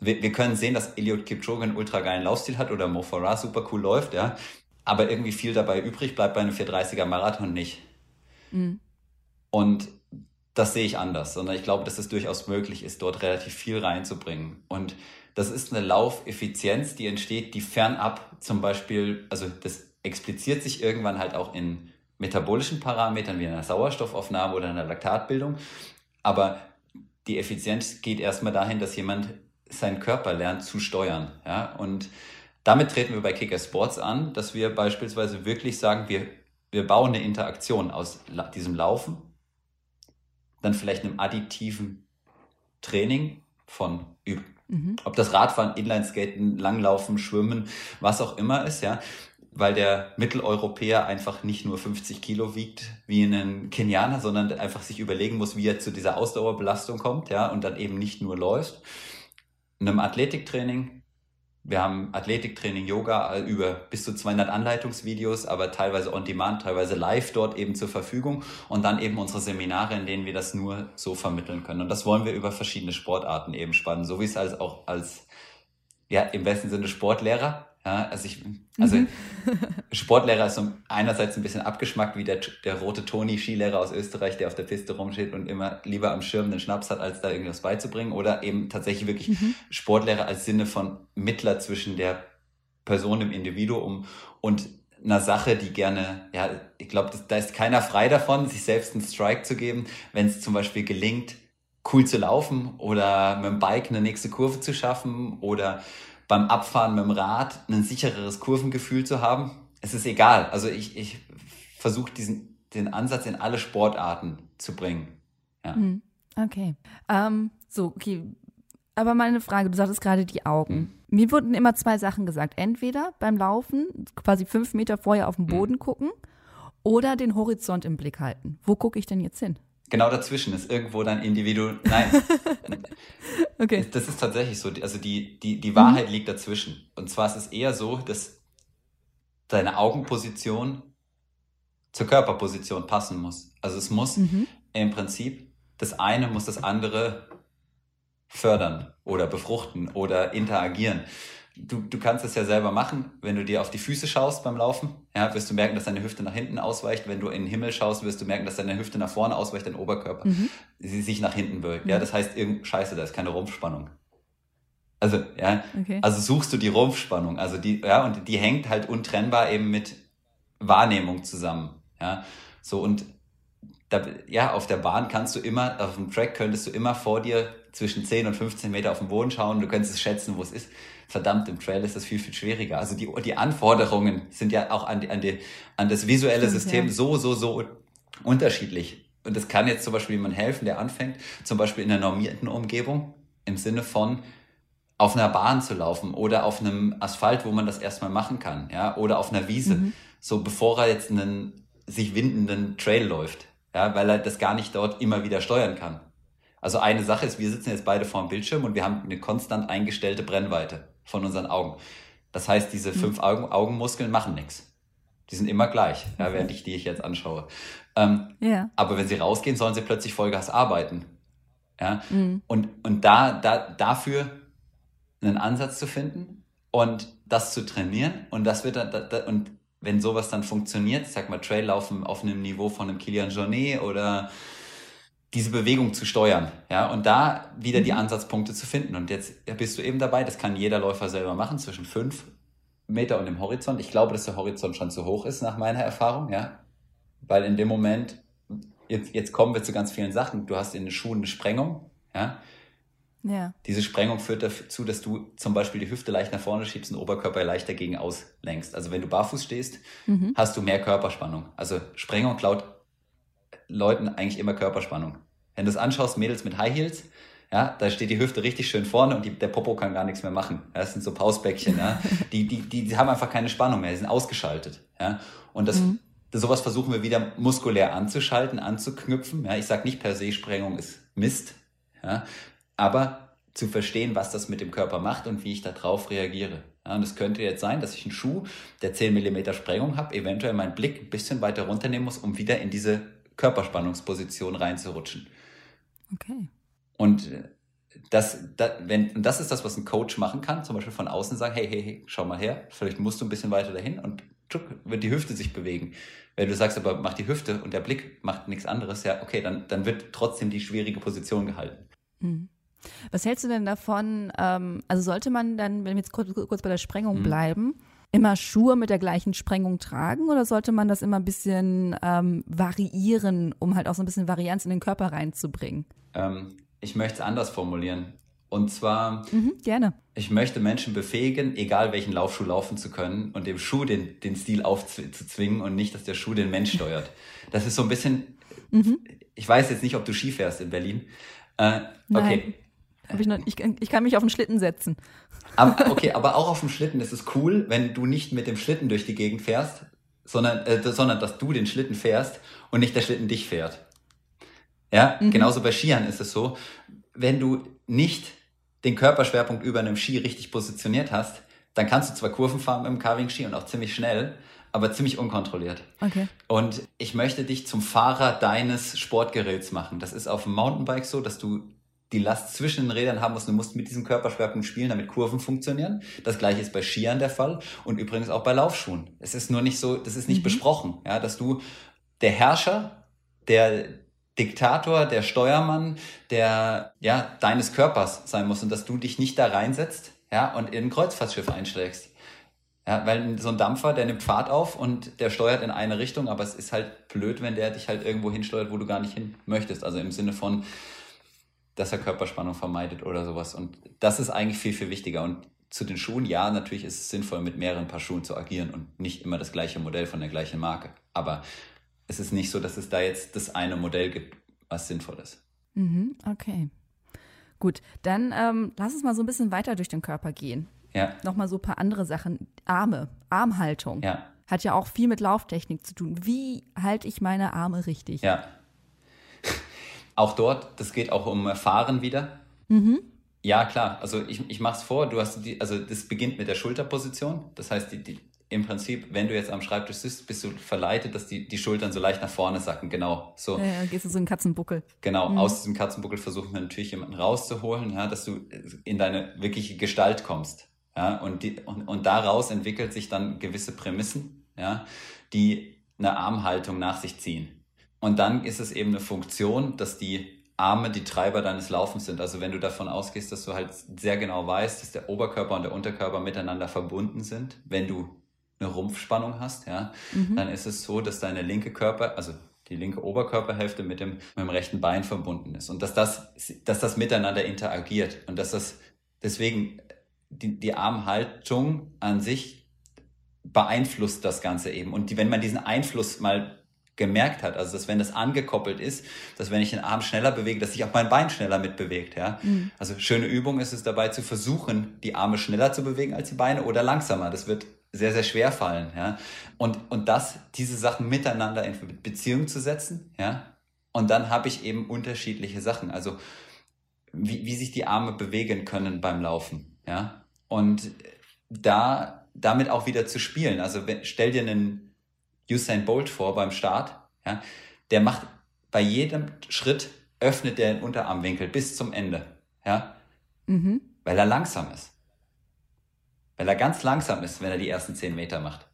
Wir, wir können sehen, dass Eliud Kipchoge einen ultra geilen Laufstil hat oder Mo Farah super cool läuft, ja. Aber irgendwie viel dabei übrig bleibt bei einem 430er Marathon nicht. Mhm. Und das sehe ich anders, sondern ich glaube, dass es durchaus möglich ist, dort relativ viel reinzubringen. Und das ist eine Laufeffizienz, die entsteht, die fernab zum Beispiel, also das expliziert sich irgendwann halt auch in metabolischen Parametern wie einer Sauerstoffaufnahme oder einer Laktatbildung. Aber die Effizienz geht erstmal dahin, dass jemand seinen Körper lernt zu steuern. Ja? Und damit treten wir bei Kicker Sports an, dass wir beispielsweise wirklich sagen, wir, wir bauen eine Interaktion aus diesem Laufen, dann vielleicht einem additiven Training von Üben. Mhm. Ob das Radfahren, Inlineskaten, Langlaufen, Schwimmen, was auch immer ist, ja, weil der Mitteleuropäer einfach nicht nur 50 Kilo wiegt wie ein Kenianer, sondern einfach sich überlegen muss, wie er zu dieser Ausdauerbelastung kommt, ja, und dann eben nicht nur läuft. In einem Athletiktraining wir haben Athletiktraining, Yoga über bis zu 200 Anleitungsvideos, aber teilweise on demand, teilweise live dort eben zur Verfügung und dann eben unsere Seminare, in denen wir das nur so vermitteln können. Und das wollen wir über verschiedene Sportarten eben spannen, so wie es als auch als ja im besten Sinne Sportlehrer ja, also ich, also mhm. Sportlehrer ist so einerseits ein bisschen abgeschmackt wie der, der rote Toni, Skilehrer aus Österreich, der auf der Piste rumsteht und immer lieber am Schirm den Schnaps hat, als da irgendwas beizubringen. Oder eben tatsächlich wirklich mhm. Sportlehrer als Sinne von Mittler zwischen der Person, dem Individuum und einer Sache, die gerne, ja, ich glaube, da ist keiner frei davon, sich selbst einen Strike zu geben, wenn es zum Beispiel gelingt, cool zu laufen oder mit dem Bike eine nächste Kurve zu schaffen oder beim Abfahren mit dem Rad ein sichereres Kurvengefühl zu haben. Es ist egal. Also ich, ich versuche diesen den Ansatz in alle Sportarten zu bringen. Ja. Hm, okay. Ähm, so, okay. Aber meine Frage, du sagtest gerade die Augen. Hm. Mir wurden immer zwei Sachen gesagt. Entweder beim Laufen quasi fünf Meter vorher auf den hm. Boden hm. gucken oder den Horizont im Blick halten. Wo gucke ich denn jetzt hin? Genau dazwischen ist irgendwo dein Individuum. Nein. okay. Das ist tatsächlich so. Also die, die, die Wahrheit mhm. liegt dazwischen. Und zwar ist es eher so, dass deine Augenposition zur Körperposition passen muss. Also es muss mhm. im Prinzip, das eine muss das andere fördern oder befruchten oder interagieren du, du kannst es ja selber machen. Wenn du dir auf die Füße schaust beim Laufen, ja, wirst du merken, dass deine Hüfte nach hinten ausweicht. Wenn du in den Himmel schaust, wirst du merken, dass deine Hüfte nach vorne ausweicht, dein Oberkörper mhm. sie sich nach hinten beugt. Mhm. Ja, das heißt, irgend, scheiße, da ist keine Rumpfspannung. Also, ja, okay. also suchst du die Rumpfspannung. Also die, ja, und die hängt halt untrennbar eben mit Wahrnehmung zusammen. Ja, so und da, ja, auf der Bahn kannst du immer, auf dem Track könntest du immer vor dir zwischen 10 und 15 Meter auf den Boden schauen. Du könntest es schätzen, wo es ist verdammt, im Trail ist das viel, viel schwieriger. Also die, die Anforderungen sind ja auch an, die, an, die, an das visuelle Stimmt, System ja. so, so, so unterschiedlich. Und das kann jetzt zum Beispiel jemand helfen, der anfängt, zum Beispiel in einer normierten Umgebung, im Sinne von auf einer Bahn zu laufen oder auf einem Asphalt, wo man das erstmal machen kann, ja, oder auf einer Wiese, mhm. so bevor er jetzt einen sich windenden Trail läuft, ja, weil er das gar nicht dort immer wieder steuern kann. Also eine Sache ist, wir sitzen jetzt beide vor dem Bildschirm und wir haben eine konstant eingestellte Brennweite von unseren Augen. Das heißt, diese hm. fünf Augen, Augenmuskeln machen nichts. Die sind immer gleich, ja, während ich die ich jetzt anschaue. Ähm, ja. Aber wenn sie rausgehen, sollen sie plötzlich Vollgas arbeiten. Ja? Mhm. Und, und da, da, dafür einen Ansatz zu finden und das zu trainieren und das wird dann, da, da, und wenn sowas dann funktioniert, sag mal Traillaufen auf einem Niveau von einem Kilian Jornet oder diese Bewegung zu steuern. Ja, und da wieder die mhm. Ansatzpunkte zu finden. Und jetzt bist du eben dabei, das kann jeder Läufer selber machen, zwischen fünf Meter und dem Horizont. Ich glaube, dass der Horizont schon zu hoch ist, nach meiner Erfahrung, ja. Weil in dem Moment, jetzt, jetzt kommen wir zu ganz vielen Sachen. Du hast in den Schuhen eine Sprengung, ja. Ja. Diese Sprengung führt dazu, dass du zum Beispiel die Hüfte leicht nach vorne schiebst und den Oberkörper leicht dagegen auslenkst. Also wenn du barfuß stehst, mhm. hast du mehr Körperspannung. Also Sprengung klaut Leuten eigentlich immer Körperspannung. Wenn du es anschaust, Mädels mit High Heels, ja, da steht die Hüfte richtig schön vorne und die, der Popo kann gar nichts mehr machen. Ja, das sind so Pausbäckchen, ja. Die, die, die, die haben einfach keine Spannung mehr, die sind ausgeschaltet. Ja. Und das, mhm. sowas versuchen wir wieder muskulär anzuschalten, anzuknüpfen. Ja. Ich sage nicht per se, Sprengung ist Mist, ja. aber zu verstehen, was das mit dem Körper macht und wie ich darauf reagiere. Ja, und es könnte jetzt sein, dass ich einen Schuh, der 10 mm Sprengung habe, eventuell meinen Blick ein bisschen weiter runternehmen muss, um wieder in diese Körperspannungsposition reinzurutschen. Okay. Und äh, das, das, wenn, das ist das, was ein Coach machen kann, zum Beispiel von außen sagen, hey, hey, hey, schau mal her, vielleicht musst du ein bisschen weiter dahin und tschuck, wird die Hüfte sich bewegen. Wenn du sagst, aber mach die Hüfte und der Blick macht nichts anderes, ja, okay, dann, dann wird trotzdem die schwierige Position gehalten. Mhm. Was hältst du denn davon, ähm, also sollte man dann, wenn wir jetzt kurz, kurz bei der Sprengung mhm. bleiben, immer Schuhe mit der gleichen Sprengung tragen oder sollte man das immer ein bisschen ähm, variieren, um halt auch so ein bisschen Varianz in den Körper reinzubringen? Ähm, ich möchte es anders formulieren. Und zwar, mhm, gerne. ich möchte Menschen befähigen, egal welchen Laufschuh laufen zu können und dem Schuh den, den Stil aufzuzwingen und nicht, dass der Schuh den Mensch steuert. Das ist so ein bisschen, mhm. ich weiß jetzt nicht, ob du Ski fährst in Berlin. Äh, okay. Nein. Ich, noch, ich, ich, kann mich auf den Schlitten setzen. Aber, okay, aber auch auf dem Schlitten ist es cool, wenn du nicht mit dem Schlitten durch die Gegend fährst, sondern, äh, sondern dass du den Schlitten fährst und nicht der Schlitten dich fährt. Ja, mhm. genauso bei Skiern ist es so, wenn du nicht den Körperschwerpunkt über einem Ski richtig positioniert hast, dann kannst du zwar Kurven fahren mit dem Carving-Ski und auch ziemlich schnell, aber ziemlich unkontrolliert. Okay. Und ich möchte dich zum Fahrer deines Sportgeräts machen. Das ist auf dem Mountainbike so, dass du die Last zwischen den Rädern haben musst. Du musst mit diesem Körperschwerpunkt spielen, damit Kurven funktionieren. Das gleiche ist bei Skiern der Fall und übrigens auch bei Laufschuhen. Es ist nur nicht so, das ist nicht mhm. besprochen, ja, dass du der Herrscher, der Diktator, der Steuermann, der ja deines Körpers sein muss und dass du dich nicht da reinsetzt, ja, und in ein Kreuzfahrtschiff einschlägst. Ja, weil so ein Dampfer, der nimmt Fahrt auf und der steuert in eine Richtung, aber es ist halt blöd, wenn der dich halt irgendwo hinsteuert, wo du gar nicht hin möchtest. Also im Sinne von, dass er Körperspannung vermeidet oder sowas. Und das ist eigentlich viel, viel wichtiger. Und zu den Schuhen, ja, natürlich ist es sinnvoll, mit mehreren Paar Schuhen zu agieren und nicht immer das gleiche Modell von der gleichen Marke. Aber es ist nicht so, dass es da jetzt das eine Modell gibt, was sinnvoll ist. Mhm, okay. Gut, dann ähm, lass uns mal so ein bisschen weiter durch den Körper gehen. Ja. Nochmal so ein paar andere Sachen. Arme, Armhaltung. Ja. Hat ja auch viel mit Lauftechnik zu tun. Wie halte ich meine Arme richtig? Ja. Auch dort, das geht auch um Fahren wieder. Mhm. Ja, klar. Also ich, ich mache es vor, du hast die, also das beginnt mit der Schulterposition. Das heißt, die, die, im Prinzip, wenn du jetzt am Schreibtisch sitzt, bist du verleitet, dass die, die Schultern so leicht nach vorne sacken. Genau. So. Ja, ja gehst du so in Katzenbuckel. Genau. Mhm. Aus diesem Katzenbuckel versuchen wir natürlich jemanden rauszuholen, ja, dass du in deine wirkliche Gestalt kommst. Ja, und, die, und, und daraus entwickelt sich dann gewisse Prämissen, ja, die eine Armhaltung nach sich ziehen. Und dann ist es eben eine Funktion, dass die Arme die Treiber deines Laufens sind. Also wenn du davon ausgehst, dass du halt sehr genau weißt, dass der Oberkörper und der Unterkörper miteinander verbunden sind, wenn du eine Rumpfspannung hast, ja, mhm. dann ist es so, dass deine linke Körper, also die linke Oberkörperhälfte mit dem, mit dem rechten Bein verbunden ist und dass das, dass das miteinander interagiert und dass das deswegen die, die Armhaltung an sich beeinflusst das Ganze eben. Und die, wenn man diesen Einfluss mal gemerkt hat, also dass wenn das angekoppelt ist, dass wenn ich den Arm schneller bewege, dass sich auch mein Bein schneller mitbewegt, ja. Mhm. Also schöne Übung ist es dabei zu versuchen, die Arme schneller zu bewegen als die Beine oder langsamer. Das wird sehr, sehr schwer fallen, ja. Und, und das, diese Sachen miteinander in Beziehung zu setzen, ja. Und dann habe ich eben unterschiedliche Sachen, also wie, wie sich die Arme bewegen können beim Laufen, ja. Und da, damit auch wieder zu spielen. Also stell dir einen Usain Bolt vor beim Start, ja. Der macht bei jedem Schritt öffnet der den Unterarmwinkel bis zum Ende, ja. Mhm. Weil er langsam ist. Weil er ganz langsam ist, wenn er die ersten zehn Meter macht.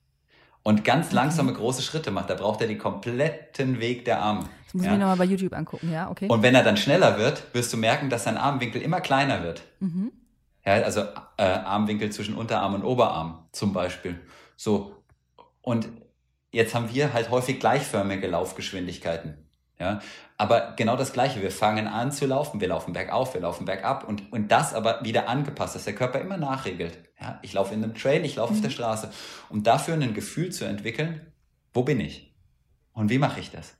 Und ganz langsame große Schritte macht. Da braucht er den kompletten Weg der Arme. Das muss ja? ich mir nochmal bei YouTube angucken, ja, okay. Und wenn er dann schneller wird, wirst du merken, dass sein Armwinkel immer kleiner wird. Mhm. Ja, also äh, Armwinkel zwischen Unterarm und Oberarm zum Beispiel. So. Und jetzt haben wir halt häufig gleichförmige Laufgeschwindigkeiten. Ja, aber genau das Gleiche. Wir fangen an zu laufen. Wir laufen bergauf, wir laufen bergab und, und das aber wieder angepasst, dass der Körper immer nachregelt. Ja, ich laufe in einem Trail, ich laufe mhm. auf der mhm. Straße. Um dafür ein Gefühl zu entwickeln, wo bin ich? Und wie mache ich das?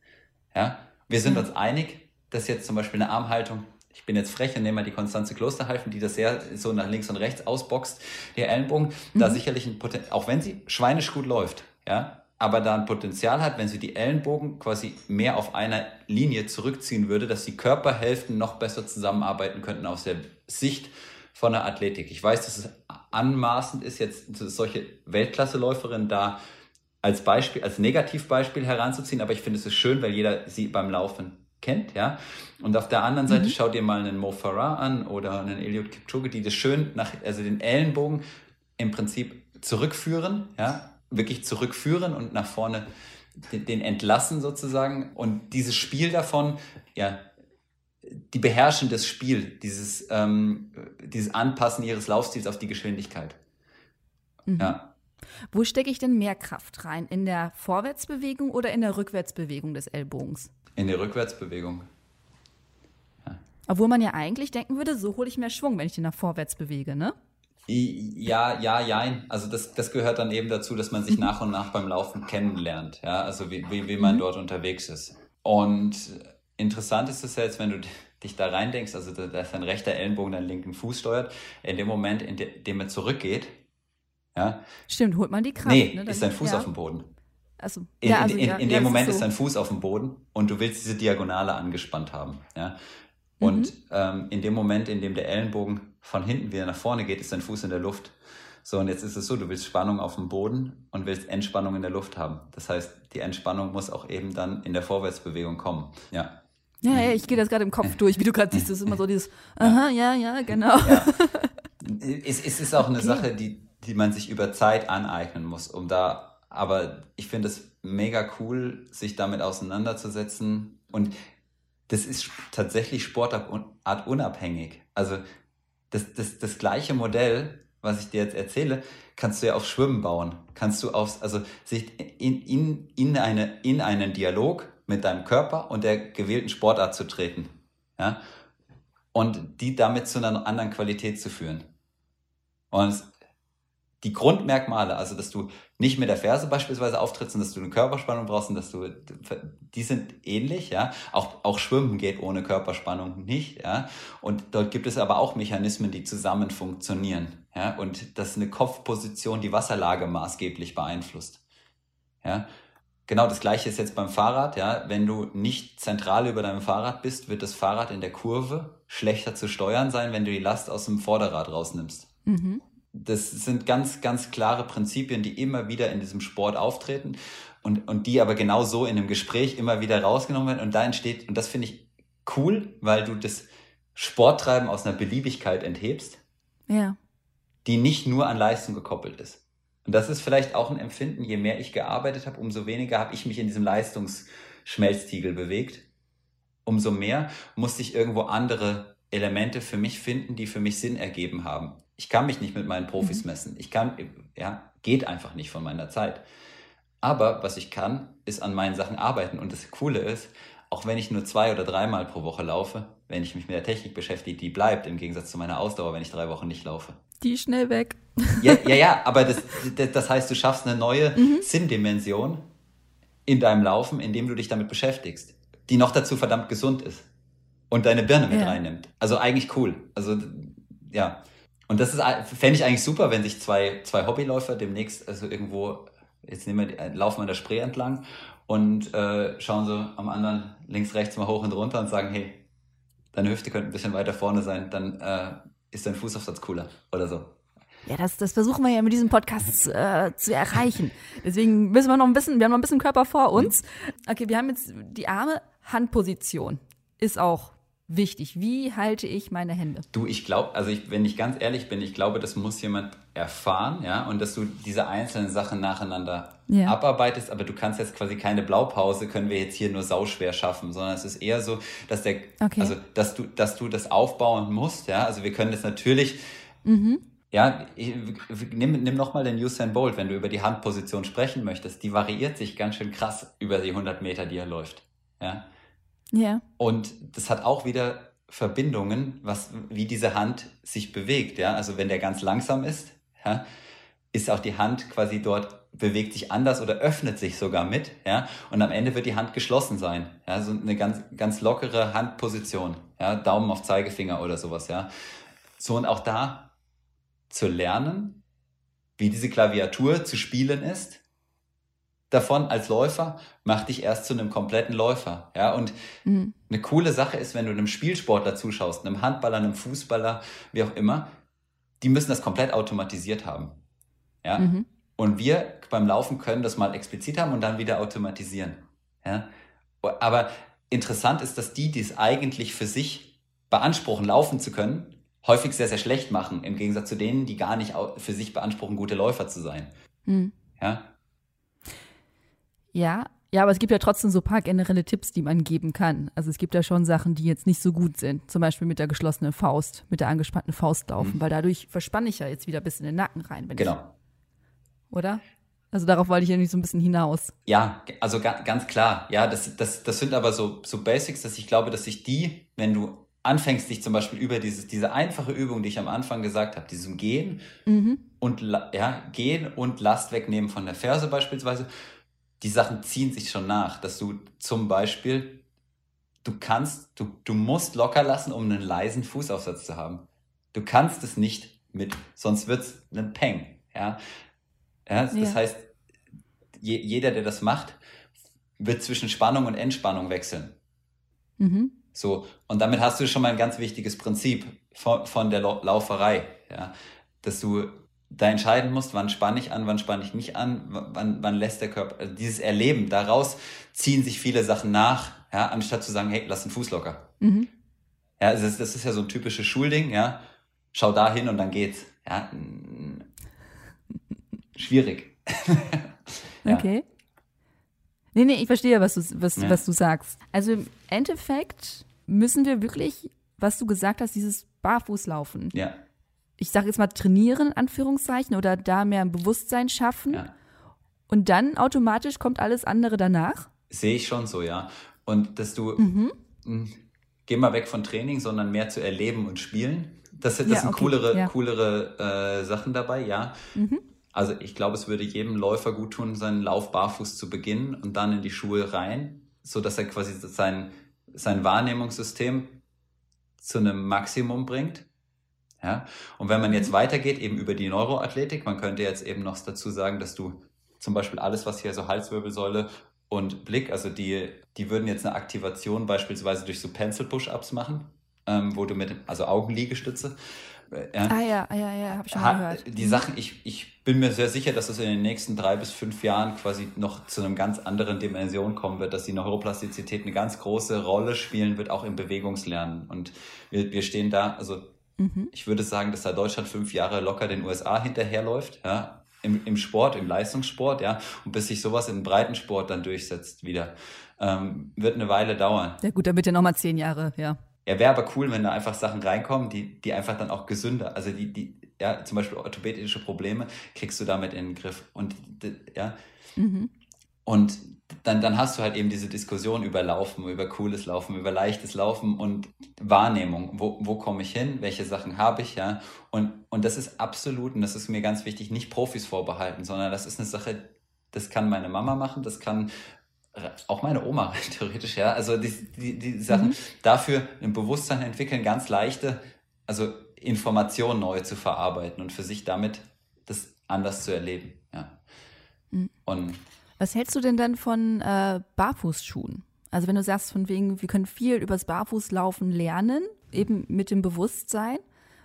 Ja, wir sind mhm. uns einig, dass jetzt zum Beispiel eine Armhaltung, ich bin jetzt frech und nehme mal die Konstanze Klosterhalfen, die das sehr so nach links und rechts ausboxt, der Ellenbogen, mhm. da sicherlich ein Potenzial, auch wenn sie schweinisch gut läuft, ja, aber da ein Potenzial hat, wenn sie die Ellenbogen quasi mehr auf einer Linie zurückziehen würde, dass die Körperhälften noch besser zusammenarbeiten könnten aus der Sicht von der Athletik. Ich weiß, dass es anmaßend ist, jetzt solche Weltklasseläuferinnen da als Beispiel, als Negativbeispiel heranzuziehen, aber ich finde es ist schön, weil jeder sie beim Laufen kennt, ja. Und auf der anderen Seite mhm. schaut dir mal einen Mo Farah an oder einen Eliud Kipchoge, die das schön nach, also den Ellenbogen im Prinzip zurückführen, ja, wirklich zurückführen und nach vorne den, den entlassen sozusagen und dieses Spiel davon, ja, die beherrschen das Spiel, dieses, ähm, dieses Anpassen ihres Laufstils auf die Geschwindigkeit. Mhm. Ja. Wo stecke ich denn mehr Kraft rein? In der Vorwärtsbewegung oder in der Rückwärtsbewegung des Ellbogens? In der Rückwärtsbewegung. Ja. Obwohl man ja eigentlich denken würde, so hole ich mehr Schwung, wenn ich den nach vorwärts bewege, ne? Ja, ja, ja. Also das, das gehört dann eben dazu, dass man sich mhm. nach und nach beim Laufen kennenlernt, ja, also wie, wie, wie man mhm. dort unterwegs ist. Und interessant ist es jetzt, wenn du dich da reindenkst, also dass dein rechter Ellenbogen deinen linken Fuß steuert, in dem Moment, in dem er zurückgeht, ja. Stimmt, holt man die Kraft. Nee, ne? ist dein Fuß ja. auf dem Boden. Also, in, ja, also, in, in, in ja, dem Moment ist, so. ist dein Fuß auf dem Boden und du willst diese Diagonale angespannt haben, ja. Und mhm. ähm, in dem Moment, in dem der Ellenbogen von hinten wieder nach vorne geht, ist dein Fuß in der Luft. So, und jetzt ist es so, du willst Spannung auf dem Boden und willst Entspannung in der Luft haben. Das heißt, die Entspannung muss auch eben dann in der Vorwärtsbewegung kommen. Ja. Ja, ja ich gehe das gerade im Kopf durch. Wie du gerade siehst, das ist immer so dieses, aha, ja, ja, genau. Ja. Es, es ist auch eine okay. Sache, die, die man sich über Zeit aneignen muss, um da, aber ich finde es mega cool, sich damit auseinanderzusetzen. Und das ist tatsächlich Sportart unabhängig. Also das, das, das gleiche Modell, was ich dir jetzt erzähle, kannst du ja auf Schwimmen bauen. Kannst du aufs, also sich in, in, in, eine, in einen Dialog mit deinem Körper und der gewählten Sportart zu treten. Ja? Und die damit zu einer anderen Qualität zu führen. Und die Grundmerkmale, also dass du nicht mit der Ferse beispielsweise auftrittst und dass du eine Körperspannung brauchst und dass du, die sind ähnlich, ja. Auch, auch Schwimmen geht ohne Körperspannung nicht, ja. Und dort gibt es aber auch Mechanismen, die zusammen funktionieren, ja. Und dass eine Kopfposition die Wasserlage maßgeblich beeinflusst, ja. Genau das gleiche ist jetzt beim Fahrrad, ja. Wenn du nicht zentral über deinem Fahrrad bist, wird das Fahrrad in der Kurve schlechter zu steuern sein, wenn du die Last aus dem Vorderrad rausnimmst. Mhm das sind ganz, ganz klare Prinzipien, die immer wieder in diesem Sport auftreten und, und die aber genau so in einem Gespräch immer wieder rausgenommen werden. Und da entsteht, und das finde ich cool, weil du das Sporttreiben aus einer Beliebigkeit enthebst, ja. die nicht nur an Leistung gekoppelt ist. Und das ist vielleicht auch ein Empfinden, je mehr ich gearbeitet habe, umso weniger habe ich mich in diesem Leistungsschmelztiegel bewegt. Umso mehr musste ich irgendwo andere Elemente für mich finden, die für mich Sinn ergeben haben. Ich kann mich nicht mit meinen Profis mhm. messen. Ich kann, ja, geht einfach nicht von meiner Zeit. Aber was ich kann, ist an meinen Sachen arbeiten. Und das Coole ist, auch wenn ich nur zwei oder dreimal pro Woche laufe, wenn ich mich mit der Technik beschäftige, die bleibt im Gegensatz zu meiner Ausdauer, wenn ich drei Wochen nicht laufe. Die ist schnell weg. Ja, ja, ja aber das, das heißt, du schaffst eine neue mhm. Sinndimension in deinem Laufen, indem du dich damit beschäftigst, die noch dazu verdammt gesund ist und deine Birne mit ja. reinnimmt. Also eigentlich cool. Also ja. Und das ist fände ich eigentlich super, wenn sich zwei, zwei Hobbyläufer demnächst also irgendwo, jetzt nehmen wir, laufen wir an der Spree entlang und äh, schauen so am anderen links, rechts mal hoch und runter und sagen, hey, deine Hüfte könnte ein bisschen weiter vorne sein, dann äh, ist dein Fußaufsatz cooler oder so. Ja, das, das versuchen wir ja mit diesem Podcast äh, zu erreichen. Deswegen müssen wir noch ein bisschen, wir haben noch ein bisschen Körper vor uns. Okay, wir haben jetzt die Arme, Handposition ist auch wichtig. Wie halte ich meine Hände? Du, ich glaube, also ich, wenn ich ganz ehrlich bin, ich glaube, das muss jemand erfahren, ja, und dass du diese einzelnen Sachen nacheinander ja. abarbeitest, aber du kannst jetzt quasi keine Blaupause, können wir jetzt hier nur sauschwer schaffen, sondern es ist eher so, dass der, okay. also, dass du, dass du das aufbauen musst, ja, also wir können das natürlich, mhm. Ja, ich, nimm, nimm nochmal den Usain Bolt, wenn du über die Handposition sprechen möchtest. Die variiert sich ganz schön krass über die 100 Meter, die er läuft. Ja. Ja. Und das hat auch wieder Verbindungen, was, wie diese Hand sich bewegt. Ja? Also wenn der ganz langsam ist, ja, ist auch die Hand quasi dort bewegt sich anders oder öffnet sich sogar mit, ja, und am Ende wird die Hand geschlossen sein, ja, so eine ganz, ganz lockere Handposition, ja, Daumen auf Zeigefinger oder sowas, ja. So und auch da zu lernen, wie diese Klaviatur zu spielen ist, davon als Läufer macht dich erst zu einem kompletten Läufer. Ja, und mhm. eine coole Sache ist, wenn du einem Spielsportler zuschaust, einem Handballer, einem Fußballer, wie auch immer, die müssen das komplett automatisiert haben. Ja. Mhm. Und wir beim Laufen können das mal explizit haben und dann wieder automatisieren. Ja. Aber interessant ist, dass die, die es eigentlich für sich beanspruchen, laufen zu können, häufig sehr, sehr schlecht machen, im Gegensatz zu denen, die gar nicht für sich beanspruchen, gute Läufer zu sein. Mhm. Ja. Ja, ja, aber es gibt ja trotzdem so ein paar generelle Tipps, die man geben kann. Also es gibt ja schon Sachen, die jetzt nicht so gut sind. Zum Beispiel mit der geschlossenen Faust, mit der angespannten Faust laufen, mhm. weil dadurch verspanne ich ja jetzt wieder bis in den Nacken rein. genau. Ich, oder? Also darauf wollte ich ja nicht so ein bisschen hinaus. Ja, also ga, ganz klar. Ja, das, das, das sind aber so, so Basics, dass ich glaube, dass sich die, wenn du anfängst, dich zum Beispiel über dieses, diese einfache Übung, die ich am Anfang gesagt habe, diesem Gehen mhm. und ja, Gehen und Last wegnehmen von der Ferse beispielsweise, die Sachen ziehen sich schon nach, dass du zum Beispiel, du kannst, du, du musst locker lassen, um einen leisen Fußaufsatz zu haben. Du kannst es nicht mit, sonst wird es ein Peng. Ja? Ja, das ja. heißt, je, jeder, der das macht, wird zwischen Spannung und Entspannung wechseln. Mhm. So, und damit hast du schon mal ein ganz wichtiges Prinzip von, von der Lauferei, ja, dass du da entscheiden musst, wann spanne ich an, wann spanne ich nicht an, wann, wann lässt der Körper, also dieses Erleben, daraus ziehen sich viele Sachen nach, ja, anstatt zu sagen, hey, lass den Fuß locker. Mhm. Ja, das, das ist ja so ein typisches Schulding, ja, schau da hin und dann geht's, ja, schwierig. ja. Okay. Nee, nee, ich verstehe, was du, was, ja. was du sagst. Also im Endeffekt müssen wir wirklich, was du gesagt hast, dieses Barfußlaufen. Ja ich sage jetzt mal trainieren, in Anführungszeichen, oder da mehr ein Bewusstsein schaffen. Ja. Und dann automatisch kommt alles andere danach? Sehe ich schon so, ja. Und dass du, mhm. mh, hm, geh mal weg von Training, sondern mehr zu erleben und spielen. Das, das ja, sind okay. coolere, ja. coolere äh, Sachen dabei, ja. Mhm. Also ich glaube, es würde jedem Läufer gut tun, seinen Lauf barfuß zu beginnen und dann in die Schuhe rein, so dass er quasi sein, sein Wahrnehmungssystem zu einem Maximum bringt ja? Und wenn man jetzt mhm. weitergeht, eben über die Neuroathletik, man könnte jetzt eben noch dazu sagen, dass du zum Beispiel alles, was hier so Halswirbelsäule und Blick, also die, die würden jetzt eine Aktivation beispielsweise durch so Pencil-Push-Ups machen, ähm, wo du mit, also Augenliegestütze. Äh, ja, ah ja, ja, ja, habe ich schon gehört. Die mhm. Sachen, ich, ich bin mir sehr sicher, dass es in den nächsten drei bis fünf Jahren quasi noch zu einem ganz anderen Dimension kommen wird, dass die Neuroplastizität eine ganz große Rolle spielen wird, auch im Bewegungslernen. Und wir, wir stehen da, also Mhm. Ich würde sagen, dass da Deutschland fünf Jahre locker den USA hinterherläuft, ja, im, im Sport, im Leistungssport, ja, und bis sich sowas im Breitensport dann durchsetzt wieder, ähm, wird eine Weile dauern. Ja gut, dann bitte nochmal zehn Jahre, ja. Ja, wäre aber cool, wenn da einfach Sachen reinkommen, die, die einfach dann auch gesünder, also die, die, ja, zum Beispiel orthopädische Probleme kriegst du damit in den Griff. Und ja. Mhm. Und dann, dann hast du halt eben diese Diskussion über Laufen, über cooles Laufen, über leichtes Laufen und Wahrnehmung. Wo, wo komme ich hin? Welche Sachen habe ich? Ja? Und, und das ist absolut, und das ist mir ganz wichtig, nicht Profis vorbehalten, sondern das ist eine Sache, das kann meine Mama machen, das kann auch meine Oma theoretisch, ja. Also die, die, die Sachen mhm. dafür ein Bewusstsein entwickeln, ganz leichte, also Informationen neu zu verarbeiten und für sich damit das anders zu erleben. Ja. Mhm. Und was hältst du denn dann von äh, Barfußschuhen? Also wenn du sagst, von wegen, wir können viel übers Barfußlaufen lernen, eben mit dem Bewusstsein.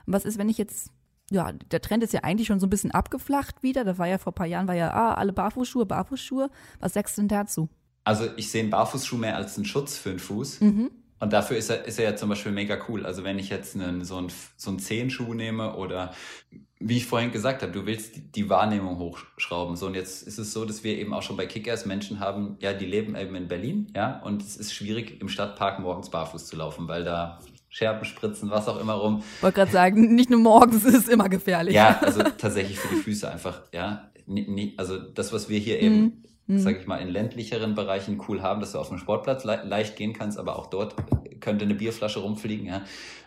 Und was ist, wenn ich jetzt, ja, der Trend ist ja eigentlich schon so ein bisschen abgeflacht wieder. Da war ja vor ein paar Jahren, war ja, ah, alle Barfußschuhe, Barfußschuhe. Was sagst du denn dazu? Also ich sehe einen Barfußschuh mehr als einen Schutz für den Fuß. Mhm. Und dafür ist er, ist er ja zum Beispiel mega cool. Also wenn ich jetzt einen, so, einen, so einen Zehenschuh nehme oder wie ich vorhin gesagt habe, du willst die Wahrnehmung hochschrauben. So, und jetzt ist es so, dass wir eben auch schon bei Kickers Menschen haben, ja, die leben eben in Berlin, ja, und es ist schwierig, im Stadtpark morgens barfuß zu laufen, weil da Scherben spritzen, was auch immer rum. Ich wollte gerade sagen, nicht nur morgens, es ist immer gefährlich. Ja, also tatsächlich für die Füße einfach, ja. Also das, was wir hier eben mhm mhm. sage ich mal, in ländlicheren Bereichen cool haben, dass du auf dem Sportplatz le leicht gehen kannst, aber auch dort könnte eine Bierflasche rumfliegen. Ja?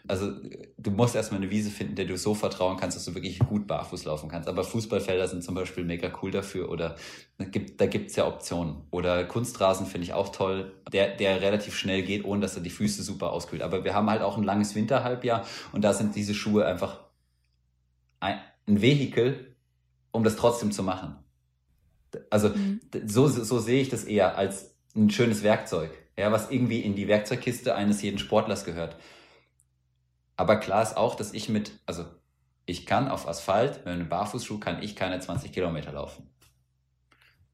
Also du musst erstmal eine Wiese finden, der du so vertrauen kannst, dass du wirklich gut barfuß laufen kannst. Aber Fußballfelder sind zum Beispiel mega cool dafür oder gibt, da gibt's ja Optionen. Oder Kunstrasen finde ich auch toll, der, der relativ schnell geht, ohne dass er die Füße super auskühlt. Aber wir haben halt auch ein langes Winterhalbjahr und da sind diese Schuhe einfach ein, ein Vehikel, um das trotzdem zu machen. Also mhm. so, so sehe ich das eher als ein schönes Werkzeug, ja, was irgendwie in die Werkzeugkiste eines jeden Sportlers gehört. Aber klar ist auch, dass ich mit, also ich kann auf Asphalt, mit einem Barfußschuh kann ich keine 20 Kilometer laufen.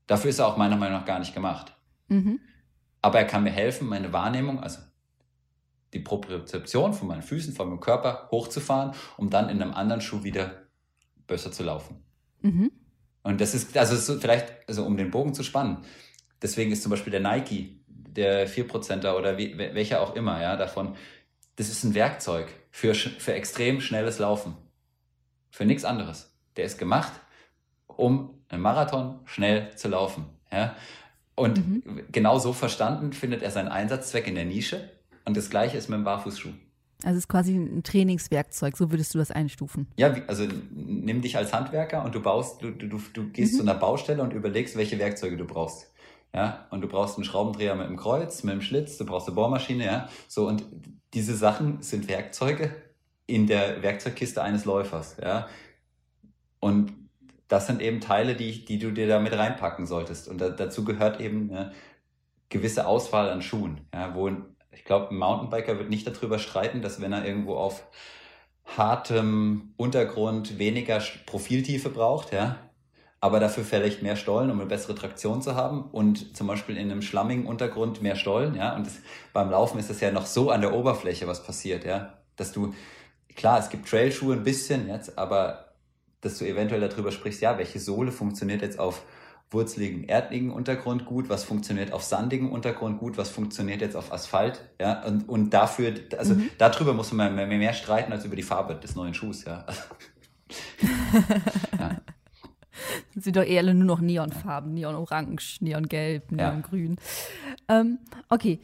Dafür ist er auch meiner Meinung nach gar nicht gemacht. Mhm. Aber er kann mir helfen, meine Wahrnehmung, also die Propriozeption von meinen Füßen, von meinem Körper hochzufahren, um dann in einem anderen Schuh wieder besser zu laufen. Mhm. Und das ist, also ist vielleicht, also um den Bogen zu spannen, deswegen ist zum Beispiel der Nike, der 4%er oder wie, welcher auch immer, ja, davon, das ist ein Werkzeug für, für extrem schnelles Laufen. Für nichts anderes. Der ist gemacht, um einen Marathon schnell zu laufen. Ja? Und mhm. genau so verstanden findet er seinen Einsatzzweck in der Nische. Und das gleiche ist mit dem Barfußschuh. Also es ist quasi ein Trainingswerkzeug, so würdest du das einstufen. Ja, also nimm dich als Handwerker und du baust, du, du, du gehst mhm. zu einer Baustelle und überlegst, welche Werkzeuge du brauchst. Ja, und du brauchst einen Schraubendreher mit einem Kreuz, mit einem Schlitz, du brauchst eine Bohrmaschine, ja. So, und diese Sachen sind Werkzeuge in der Werkzeugkiste eines Läufers, ja. Und das sind eben Teile, die, die du dir da mit reinpacken solltest. Und da, dazu gehört eben eine gewisse Auswahl an Schuhen, ja, wo ich glaube, ein Mountainbiker wird nicht darüber streiten, dass wenn er irgendwo auf hartem Untergrund weniger Profiltiefe braucht, ja, aber dafür vielleicht mehr Stollen, um eine bessere Traktion zu haben und zum Beispiel in einem schlammigen Untergrund mehr Stollen, ja, und das, beim Laufen ist das ja noch so an der Oberfläche, was passiert, ja, dass du, klar, es gibt Trailschuhe ein bisschen jetzt, aber dass du eventuell darüber sprichst, ja, welche Sohle funktioniert jetzt auf wurzeligen, erdligen Untergrund gut, was funktioniert auf sandigem Untergrund gut, was funktioniert jetzt auf Asphalt, ja, und, und dafür, also mhm. darüber muss man mehr, mehr, streiten als über die Farbe des neuen Schuhs, ja. ja. Sind doch eher nur noch Neonfarben, Neon-Orange, Neon-Gelb, Neon-Grün. Ja. Ähm, okay,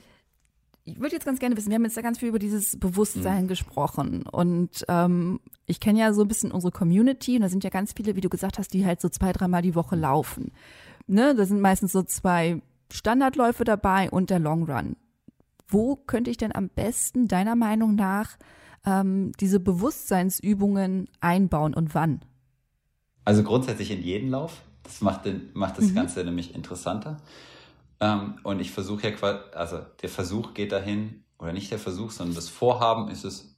ich würde jetzt ganz gerne wissen, wir haben jetzt da ganz viel über dieses Bewusstsein mhm. gesprochen und ähm, ich kenne ja so ein bisschen unsere Community und da sind ja ganz viele, wie du gesagt hast, die halt so zwei, dreimal die Woche laufen. Ne, da sind meistens so zwei Standardläufe dabei und der Long Run. Wo könnte ich denn am besten deiner Meinung nach ähm, diese Bewusstseinsübungen einbauen und wann? Also grundsätzlich in jeden Lauf. Das macht, den, macht das mhm. Ganze nämlich interessanter. Ähm, und ich versuche ja quasi, also der Versuch geht dahin, oder nicht der Versuch, sondern das Vorhaben ist es,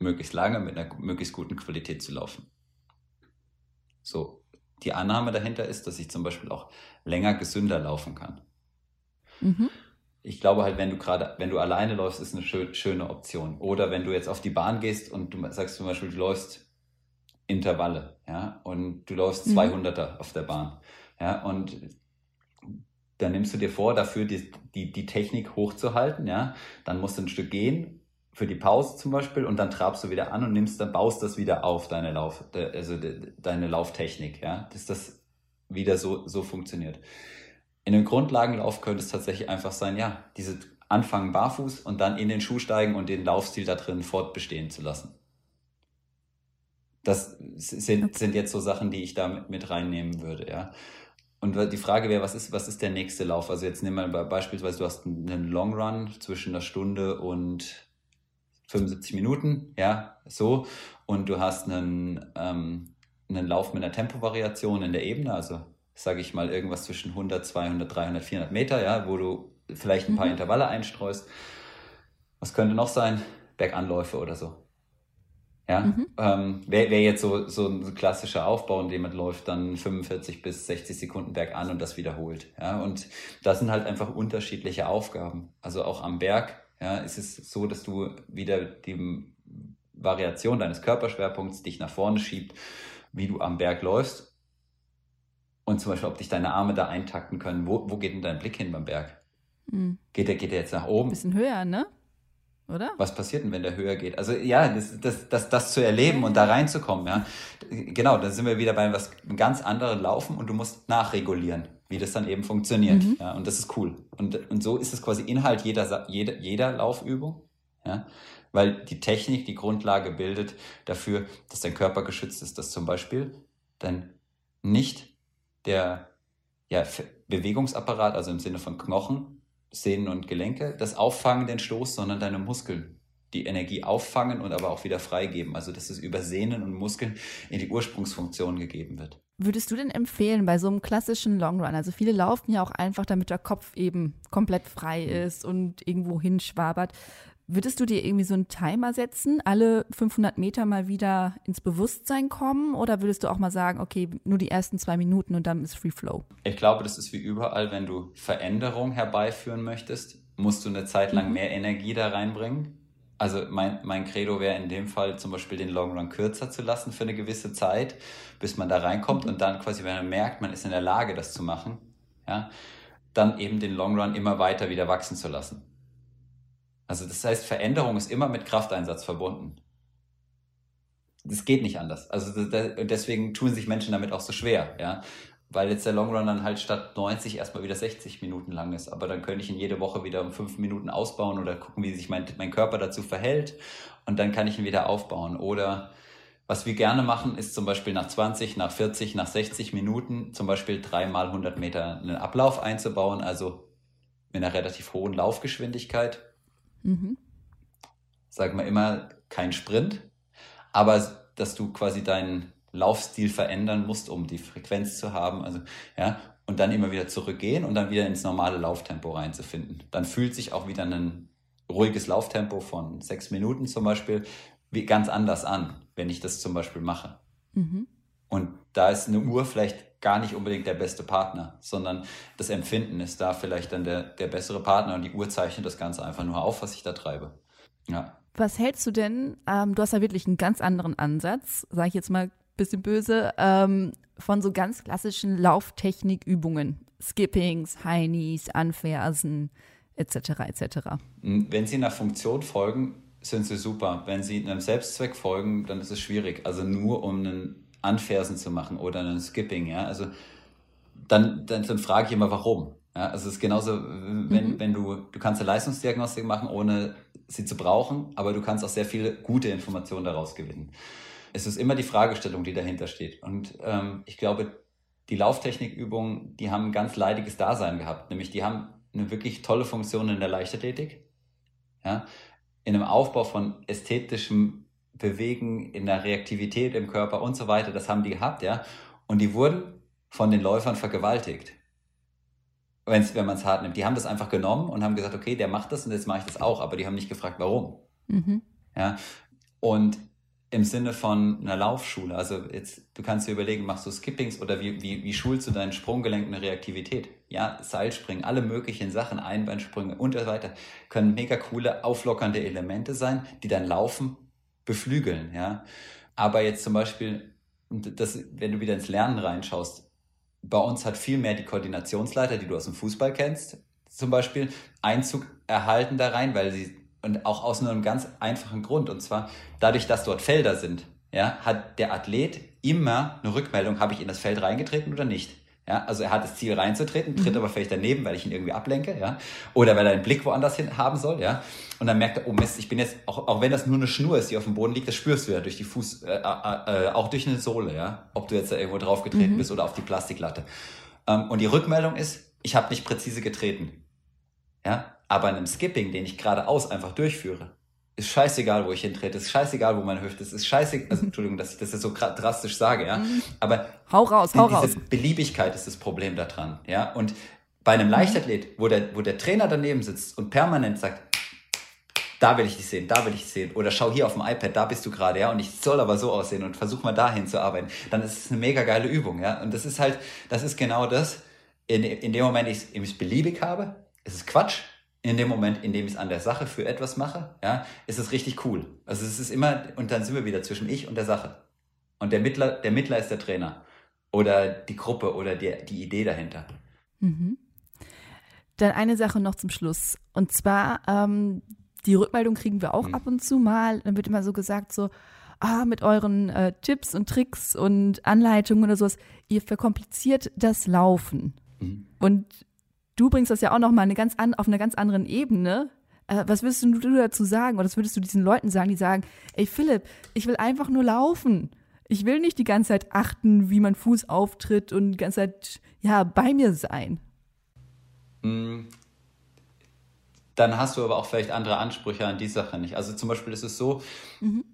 möglichst lange mit einer möglichst guten Qualität zu laufen. So, die Annahme dahinter ist, dass ich zum Beispiel auch länger gesünder laufen kann. Mhm. Ich glaube halt, wenn du gerade, wenn du alleine läufst, ist eine schön, schöne Option. Oder wenn du jetzt auf die Bahn gehst und du sagst zum Beispiel, du läufst Intervalle, ja, und du läufst mhm. 200er auf der Bahn, ja, und dann nimmst du dir vor, dafür die, die, die Technik hochzuhalten, ja, dann musst du ein Stück gehen, für die Pause zum Beispiel, und dann trabst du wieder an und nimmst, dann baust das wieder auf, deine Lauf, also deine Lauftechnik, ja, dass das wieder so, so funktioniert. In einem Grundlagenlauf könnte es tatsächlich einfach sein, ja, diese anfangen barfuß und dann in den Schuh steigen und den Laufstil da drin fortbestehen zu lassen. Das sind, sind jetzt so Sachen, die ich da mit, mit reinnehmen würde, ja. Und die Frage wäre, was ist, was ist der nächste Lauf? Also jetzt nehmen wir beispielsweise, du hast einen Long Run zwischen einer Stunde und 75 Minuten, ja, so. Und du hast einen, ähm, einen Lauf mit einer Tempovariation in der Ebene, also sage ich mal irgendwas zwischen 100, 200, 300, 400 Meter, ja, wo du vielleicht ein paar mhm. Intervalle einstreust. Was könnte noch sein? Berganläufe oder so. Ja, mhm. ähm, wäre wär jetzt so, so ein klassischer Aufbau, in dem man läuft dann 45 bis 60 Sekunden bergan und das wiederholt. Ja, und das sind halt einfach unterschiedliche Aufgaben. Also auch am Berg, ja, ist es so, dass du wieder die Variation deines Körperschwerpunkts dich nach vorne schiebt, wie du am Berg läufst. Und zum Beispiel, ob dich deine Arme da eintakten können. Wo, wo geht denn dein Blick hin beim Berg? Mhm. Geht der, geht der jetzt nach oben? Ein bisschen höher, ne? Oder? Was passiert denn, wenn der höher geht? Also ja, das, das, das, das zu erleben und da reinzukommen, ja. Genau, da sind wir wieder bei was ganz anderen Laufen und du musst nachregulieren, wie das dann eben funktioniert. Mhm. Ja, und das ist cool. Und, und so ist es quasi Inhalt jeder, jeder, jeder Laufübung. Ja, weil die Technik die Grundlage bildet dafür, dass dein Körper geschützt ist, dass zum Beispiel dann nicht der ja, Bewegungsapparat, also im Sinne von Knochen, Sehnen und Gelenke das auffangen, den Stoß, sondern deine Muskeln die Energie auffangen und aber auch wieder freigeben. Also dass es über Sehnen und Muskeln in die Ursprungsfunktion gegeben wird. würdest du denn empfehlen bei so einem klassischen Longrun? Also viele laufen ja auch einfach, damit der Kopf eben komplett frei ist und irgendwo hinschwabert. Würdest du dir irgendwie so einen Timer setzen, alle 500 Meter mal wieder ins Bewusstsein kommen? Oder würdest du auch mal sagen, okay, nur die ersten zwei Minuten und dann ist Free Flow? Ich glaube, das ist wie überall, wenn du Veränderung herbeiführen möchtest, musst du eine Zeit lang mhm. mehr Energie da reinbringen. Also mein, mein Credo wäre in dem Fall zum Beispiel den Long Run kürzer zu lassen für eine gewisse Zeit, bis man da reinkommt und dann quasi, wenn man merkt, man ist in der Lage, das zu machen, ja, dann eben den Long Run immer weiter wieder wachsen zu lassen. Also das heißt, Veränderung ist immer mit Krafteinsatz verbunden. Das geht nicht anders. Also deswegen tun sich Menschen damit auch so schwer, ja weil jetzt der Long Run dann halt statt 90 erstmal wieder 60 Minuten lang ist. Aber dann könnte ich ihn jede Woche wieder um fünf Minuten ausbauen oder gucken, wie sich mein, mein Körper dazu verhält. Und dann kann ich ihn wieder aufbauen. Oder was wir gerne machen, ist zum Beispiel nach 20, nach 40, nach 60 Minuten zum Beispiel dreimal 100 Meter einen Ablauf einzubauen. Also mit einer relativ hohen Laufgeschwindigkeit. Mhm. Sagen wir immer kein Sprint, aber dass du quasi deinen Laufstil verändern musst, um die Frequenz zu haben. Also, ja, und dann immer wieder zurückgehen und dann wieder ins normale Lauftempo reinzufinden. Dann fühlt sich auch wieder ein ruhiges Lauftempo von sechs Minuten zum Beispiel wie ganz anders an, wenn ich das zum Beispiel mache. Mhm. Und da ist eine Uhr vielleicht gar nicht unbedingt der beste Partner, sondern das Empfinden ist da vielleicht dann der, der bessere Partner und die Uhr zeichnet das Ganze einfach nur auf, was ich da treibe. Ja. Was hältst du denn? Ähm, du hast ja wirklich einen ganz anderen Ansatz, sage ich jetzt mal bisschen böse, ähm, von so ganz klassischen Lauftechnikübungen. Skippings, Heinies, Anfersen, etc. etc. Hm, wenn sie nach Funktion folgen, sind sie super. Wenn sie einem Selbstzweck folgen, dann ist es schwierig. Also nur um einen Anfersen zu machen oder einen Skipping, ja. Also dann, dann, dann frage ich immer, warum. Ja, also es ist genauso, wenn, mhm. wenn du, du kannst eine Leistungsdiagnostik machen, ohne sie zu brauchen, aber du kannst auch sehr viele gute Informationen daraus gewinnen es ist immer die Fragestellung, die dahinter steht. Und ähm, ich glaube, die Lauftechnikübungen, die haben ein ganz leidiges Dasein gehabt. Nämlich die haben eine wirklich tolle Funktion in der Leichtathletik. Ja? In einem Aufbau von ästhetischem Bewegen, in der Reaktivität im Körper und so weiter. Das haben die gehabt, ja. Und die wurden von den Läufern vergewaltigt. Wenn's, wenn man es hart nimmt. Die haben das einfach genommen und haben gesagt, okay, der macht das und jetzt mache ich das auch, aber die haben nicht gefragt, warum. Mhm. Ja. Und im Sinne von einer Laufschule. Also jetzt, du kannst dir überlegen, machst du Skippings oder wie, wie, wie schulst du dein Sprunggelenk eine Reaktivität? Ja, Seilspringen, alle möglichen Sachen, Einbeinsprünge und so weiter, können mega coole, auflockernde Elemente sein, die dein Laufen beflügeln, ja. Aber jetzt zum Beispiel, das, wenn du wieder ins Lernen reinschaust, bei uns hat viel mehr die Koordinationsleiter, die du aus dem Fußball kennst, zum Beispiel Einzug erhalten da rein, weil sie und auch aus einem ganz einfachen Grund. Und zwar dadurch, dass dort Felder sind, ja, hat der Athlet immer eine Rückmeldung, habe ich in das Feld reingetreten oder nicht. Ja, also er hat das Ziel reinzutreten, tritt mhm. aber vielleicht daneben, weil ich ihn irgendwie ablenke, ja, oder weil er einen Blick woanders hin haben soll, ja, und dann merkt er, oh Mist, ich bin jetzt, auch, auch wenn das nur eine Schnur ist, die auf dem Boden liegt, das spürst du ja durch die Fuß, äh, äh, äh auch durch eine Sohle, ja, ob du jetzt da irgendwo draufgetreten mhm. bist oder auf die Plastiklatte. Ähm, und die Rückmeldung ist, ich habe nicht präzise getreten, ja, aber in einem Skipping, den ich geradeaus einfach durchführe, ist scheißegal, wo ich hintrete, ist scheißegal, wo meine Hüfte ist, ist scheißegal, also Entschuldigung, dass ich das jetzt so drastisch sage, ja, mhm. aber hau raus, hau diese raus. Beliebigkeit ist das Problem daran, ja, und bei einem mhm. Leichtathlet, wo der, wo der Trainer daneben sitzt und permanent sagt, da will ich dich sehen, da will ich dich sehen. Oder schau hier auf dem iPad, da bist du gerade, ja, und ich soll aber so aussehen und versuch mal dahin zu arbeiten. Dann ist es eine mega geile Übung, ja. Und das ist halt, das ist genau das, in, in dem Moment, ich es beliebig habe, ist es Quatsch, in dem Moment, in dem ich es an der Sache für etwas mache, ja, ist es richtig cool. Also es ist immer, und dann sind wir wieder zwischen ich und der Sache. Und der Mittler, der Mittler ist der Trainer. Oder die Gruppe oder die, die Idee dahinter. Mhm. Dann eine Sache noch zum Schluss. Und zwar, ähm, die Rückmeldung kriegen wir auch mhm. ab und zu mal. Dann wird immer so gesagt, so, ah, mit euren äh, Tipps und Tricks und Anleitungen oder sowas, ihr verkompliziert das Laufen. Mhm. Und du bringst das ja auch noch mal eine ganz an, auf einer ganz anderen Ebene. Äh, was würdest du dazu sagen? Oder was würdest du diesen Leuten sagen, die sagen, ey Philipp, ich will einfach nur laufen. Ich will nicht die ganze Zeit achten, wie mein Fuß auftritt und die ganze Zeit ja, bei mir sein. Mm. Dann hast du aber auch vielleicht andere Ansprüche an die Sache nicht. Also zum Beispiel ist es so, mhm.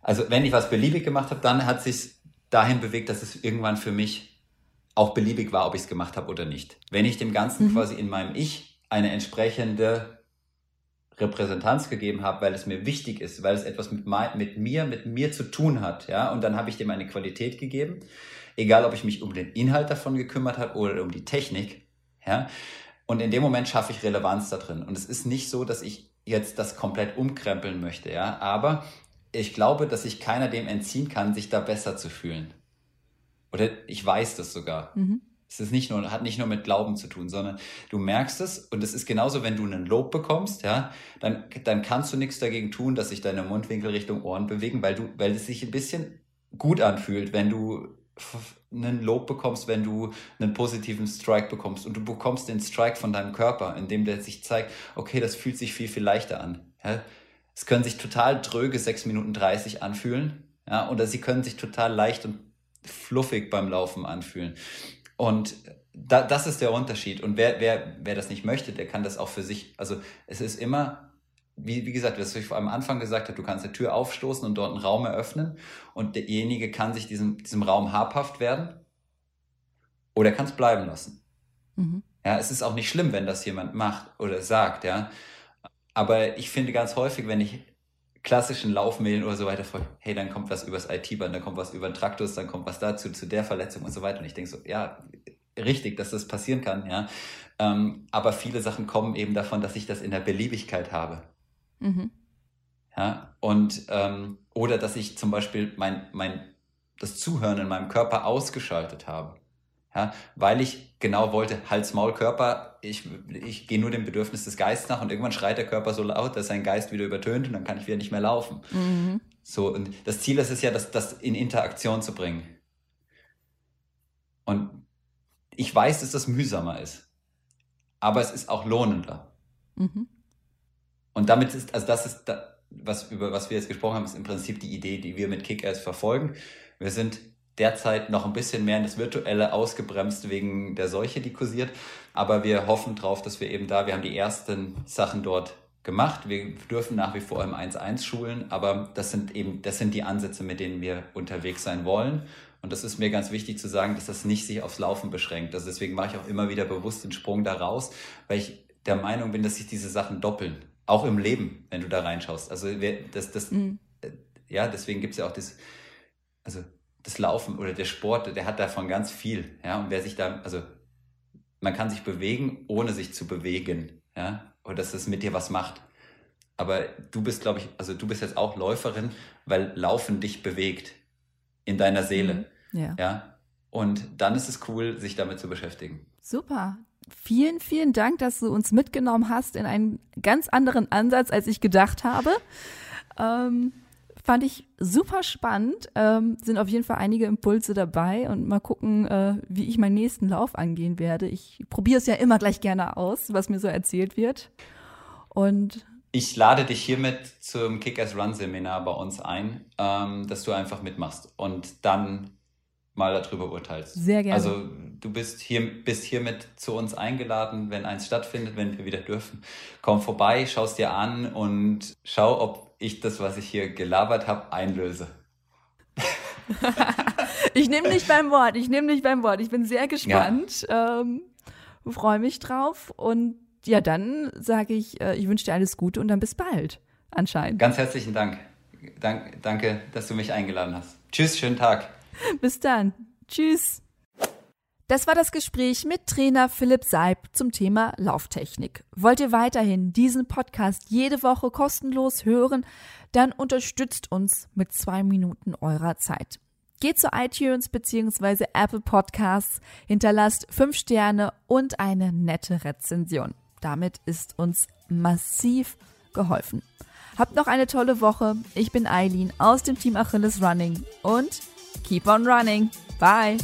also wenn ich was beliebig gemacht habe, dann hat sich dahin bewegt, dass es irgendwann für mich auch beliebig war, ob ich es gemacht habe oder nicht. Wenn ich dem Ganzen mhm. quasi in meinem Ich eine entsprechende Repräsentanz gegeben habe, weil es mir wichtig ist, weil es etwas mit, mit mir, mit mir zu tun hat, ja, und dann habe ich dem eine Qualität gegeben, egal ob ich mich um den Inhalt davon gekümmert habe oder um die Technik, ja, und in dem Moment schaffe ich Relevanz da drin. Und es ist nicht so, dass ich jetzt das komplett umkrempeln möchte, ja, aber ich glaube, dass sich keiner dem entziehen kann, sich da besser zu fühlen. Oder ich weiß das sogar. Mhm. Es ist nicht nur, hat nicht nur mit Glauben zu tun, sondern du merkst es und es ist genauso, wenn du einen Lob bekommst, ja, dann, dann kannst du nichts dagegen tun, dass sich deine Mundwinkel Richtung Ohren bewegen, weil du, weil es sich ein bisschen gut anfühlt, wenn du einen Lob bekommst, wenn du einen positiven Strike bekommst und du bekommst den Strike von deinem Körper, indem der sich zeigt, okay, das fühlt sich viel, viel leichter an. Ja? Es können sich total dröge 6 Minuten 30 anfühlen, ja, oder sie können sich total leicht und fluffig beim Laufen anfühlen. Und da, das ist der Unterschied. Und wer, wer, wer das nicht möchte, der kann das auch für sich. Also es ist immer, wie, wie gesagt, was ich am Anfang gesagt habe, du kannst eine Tür aufstoßen und dort einen Raum eröffnen und derjenige kann sich diesem, diesem Raum habhaft werden oder kann es bleiben lassen. Mhm. Ja, es ist auch nicht schlimm, wenn das jemand macht oder sagt, ja. Aber ich finde ganz häufig, wenn ich klassischen Laufmedien oder so weiter folge, hey, dann kommt was übers IT-Band, dann kommt was über den Traktus, dann kommt was dazu, zu der Verletzung und so weiter. Und ich denke so, ja, richtig, dass das passieren kann, ja. Ähm, aber viele Sachen kommen eben davon, dass ich das in der Beliebigkeit habe. Mhm. Ja, und ähm, oder dass ich zum Beispiel mein, mein, das Zuhören in meinem Körper ausgeschaltet habe. Ja, weil ich genau wollte, Hals, Maul, Körper, ich, ich gehe nur dem Bedürfnis des Geistes nach und irgendwann schreit der Körper so laut, dass sein Geist wieder übertönt und dann kann ich wieder nicht mehr laufen. Mhm. So, und das Ziel ist es ja, das, das in Interaktion zu bringen. Und ich weiß, dass das mühsamer ist, aber es ist auch lohnender. Mhm. Und damit ist, also das ist, was, über was wir jetzt gesprochen haben, ist im Prinzip die Idee, die wir mit Kick-Ass verfolgen. Wir sind derzeit noch ein bisschen mehr in das Virtuelle ausgebremst wegen der Seuche, die kursiert. Aber wir hoffen drauf, dass wir eben da, wir haben die ersten Sachen dort gemacht. Wir dürfen nach wie vor im 1-1 schulen, aber das sind eben, das sind die Ansätze, mit denen wir unterwegs sein wollen. Und das ist mir ganz wichtig zu sagen, dass das nicht sich aufs Laufen beschränkt. Also deswegen mache ich auch immer wieder bewusst den Sprung da raus, weil ich der Meinung bin, dass sich diese Sachen doppeln. Auch im Leben, wenn du da reinschaust. Also das, das, mhm. ja, deswegen gibt es ja auch das, also das Laufen oder der Sport, der hat davon ganz viel. Ja, und wer sich da, also man kann sich bewegen, ohne sich zu bewegen. Ja, oder dass es mit dir was macht. Aber du bist, glaube ich, also du bist jetzt auch Läuferin, weil Laufen dich bewegt in deiner Seele. Mhm. Ja. ja. Und dann ist es cool, sich damit zu beschäftigen. Super. Vielen, vielen Dank, dass du uns mitgenommen hast in einen ganz anderen Ansatz, als ich gedacht habe. Ähm, Fand ich super spannend. Ähm, sind auf jeden Fall einige Impulse dabei und mal gucken, äh, wie ich meinen nächsten Lauf angehen werde. Ich probiere es ja immer gleich gerne aus, was mir so erzählt wird. Und ich lade dich hiermit zum Kickers Run Seminar bei uns ein, ähm, dass du einfach mitmachst und dann mal darüber urteilst. Sehr gerne. Also du bist hier bist hiermit zu uns eingeladen, wenn eins stattfindet, wenn wir wieder dürfen. Komm vorbei, schau es dir an und schau, ob ich das, was ich hier gelabert habe, einlöse. ich nehme dich beim Wort, ich nehme dich beim Wort. Ich bin sehr gespannt, ja. ähm, freue mich drauf und ja, dann sage ich, äh, ich wünsche dir alles Gute und dann bis bald, anscheinend. Ganz herzlichen Dank. Dank. Danke, dass du mich eingeladen hast. Tschüss, schönen Tag. Bis dann. Tschüss. Das war das Gespräch mit Trainer Philipp Seib zum Thema Lauftechnik. Wollt ihr weiterhin diesen Podcast jede Woche kostenlos hören? Dann unterstützt uns mit zwei Minuten eurer Zeit. Geht zu iTunes bzw. Apple Podcasts, hinterlasst fünf Sterne und eine nette Rezension. Damit ist uns massiv geholfen. Habt noch eine tolle Woche. Ich bin Eileen aus dem Team Achilles Running und keep on running. Bye.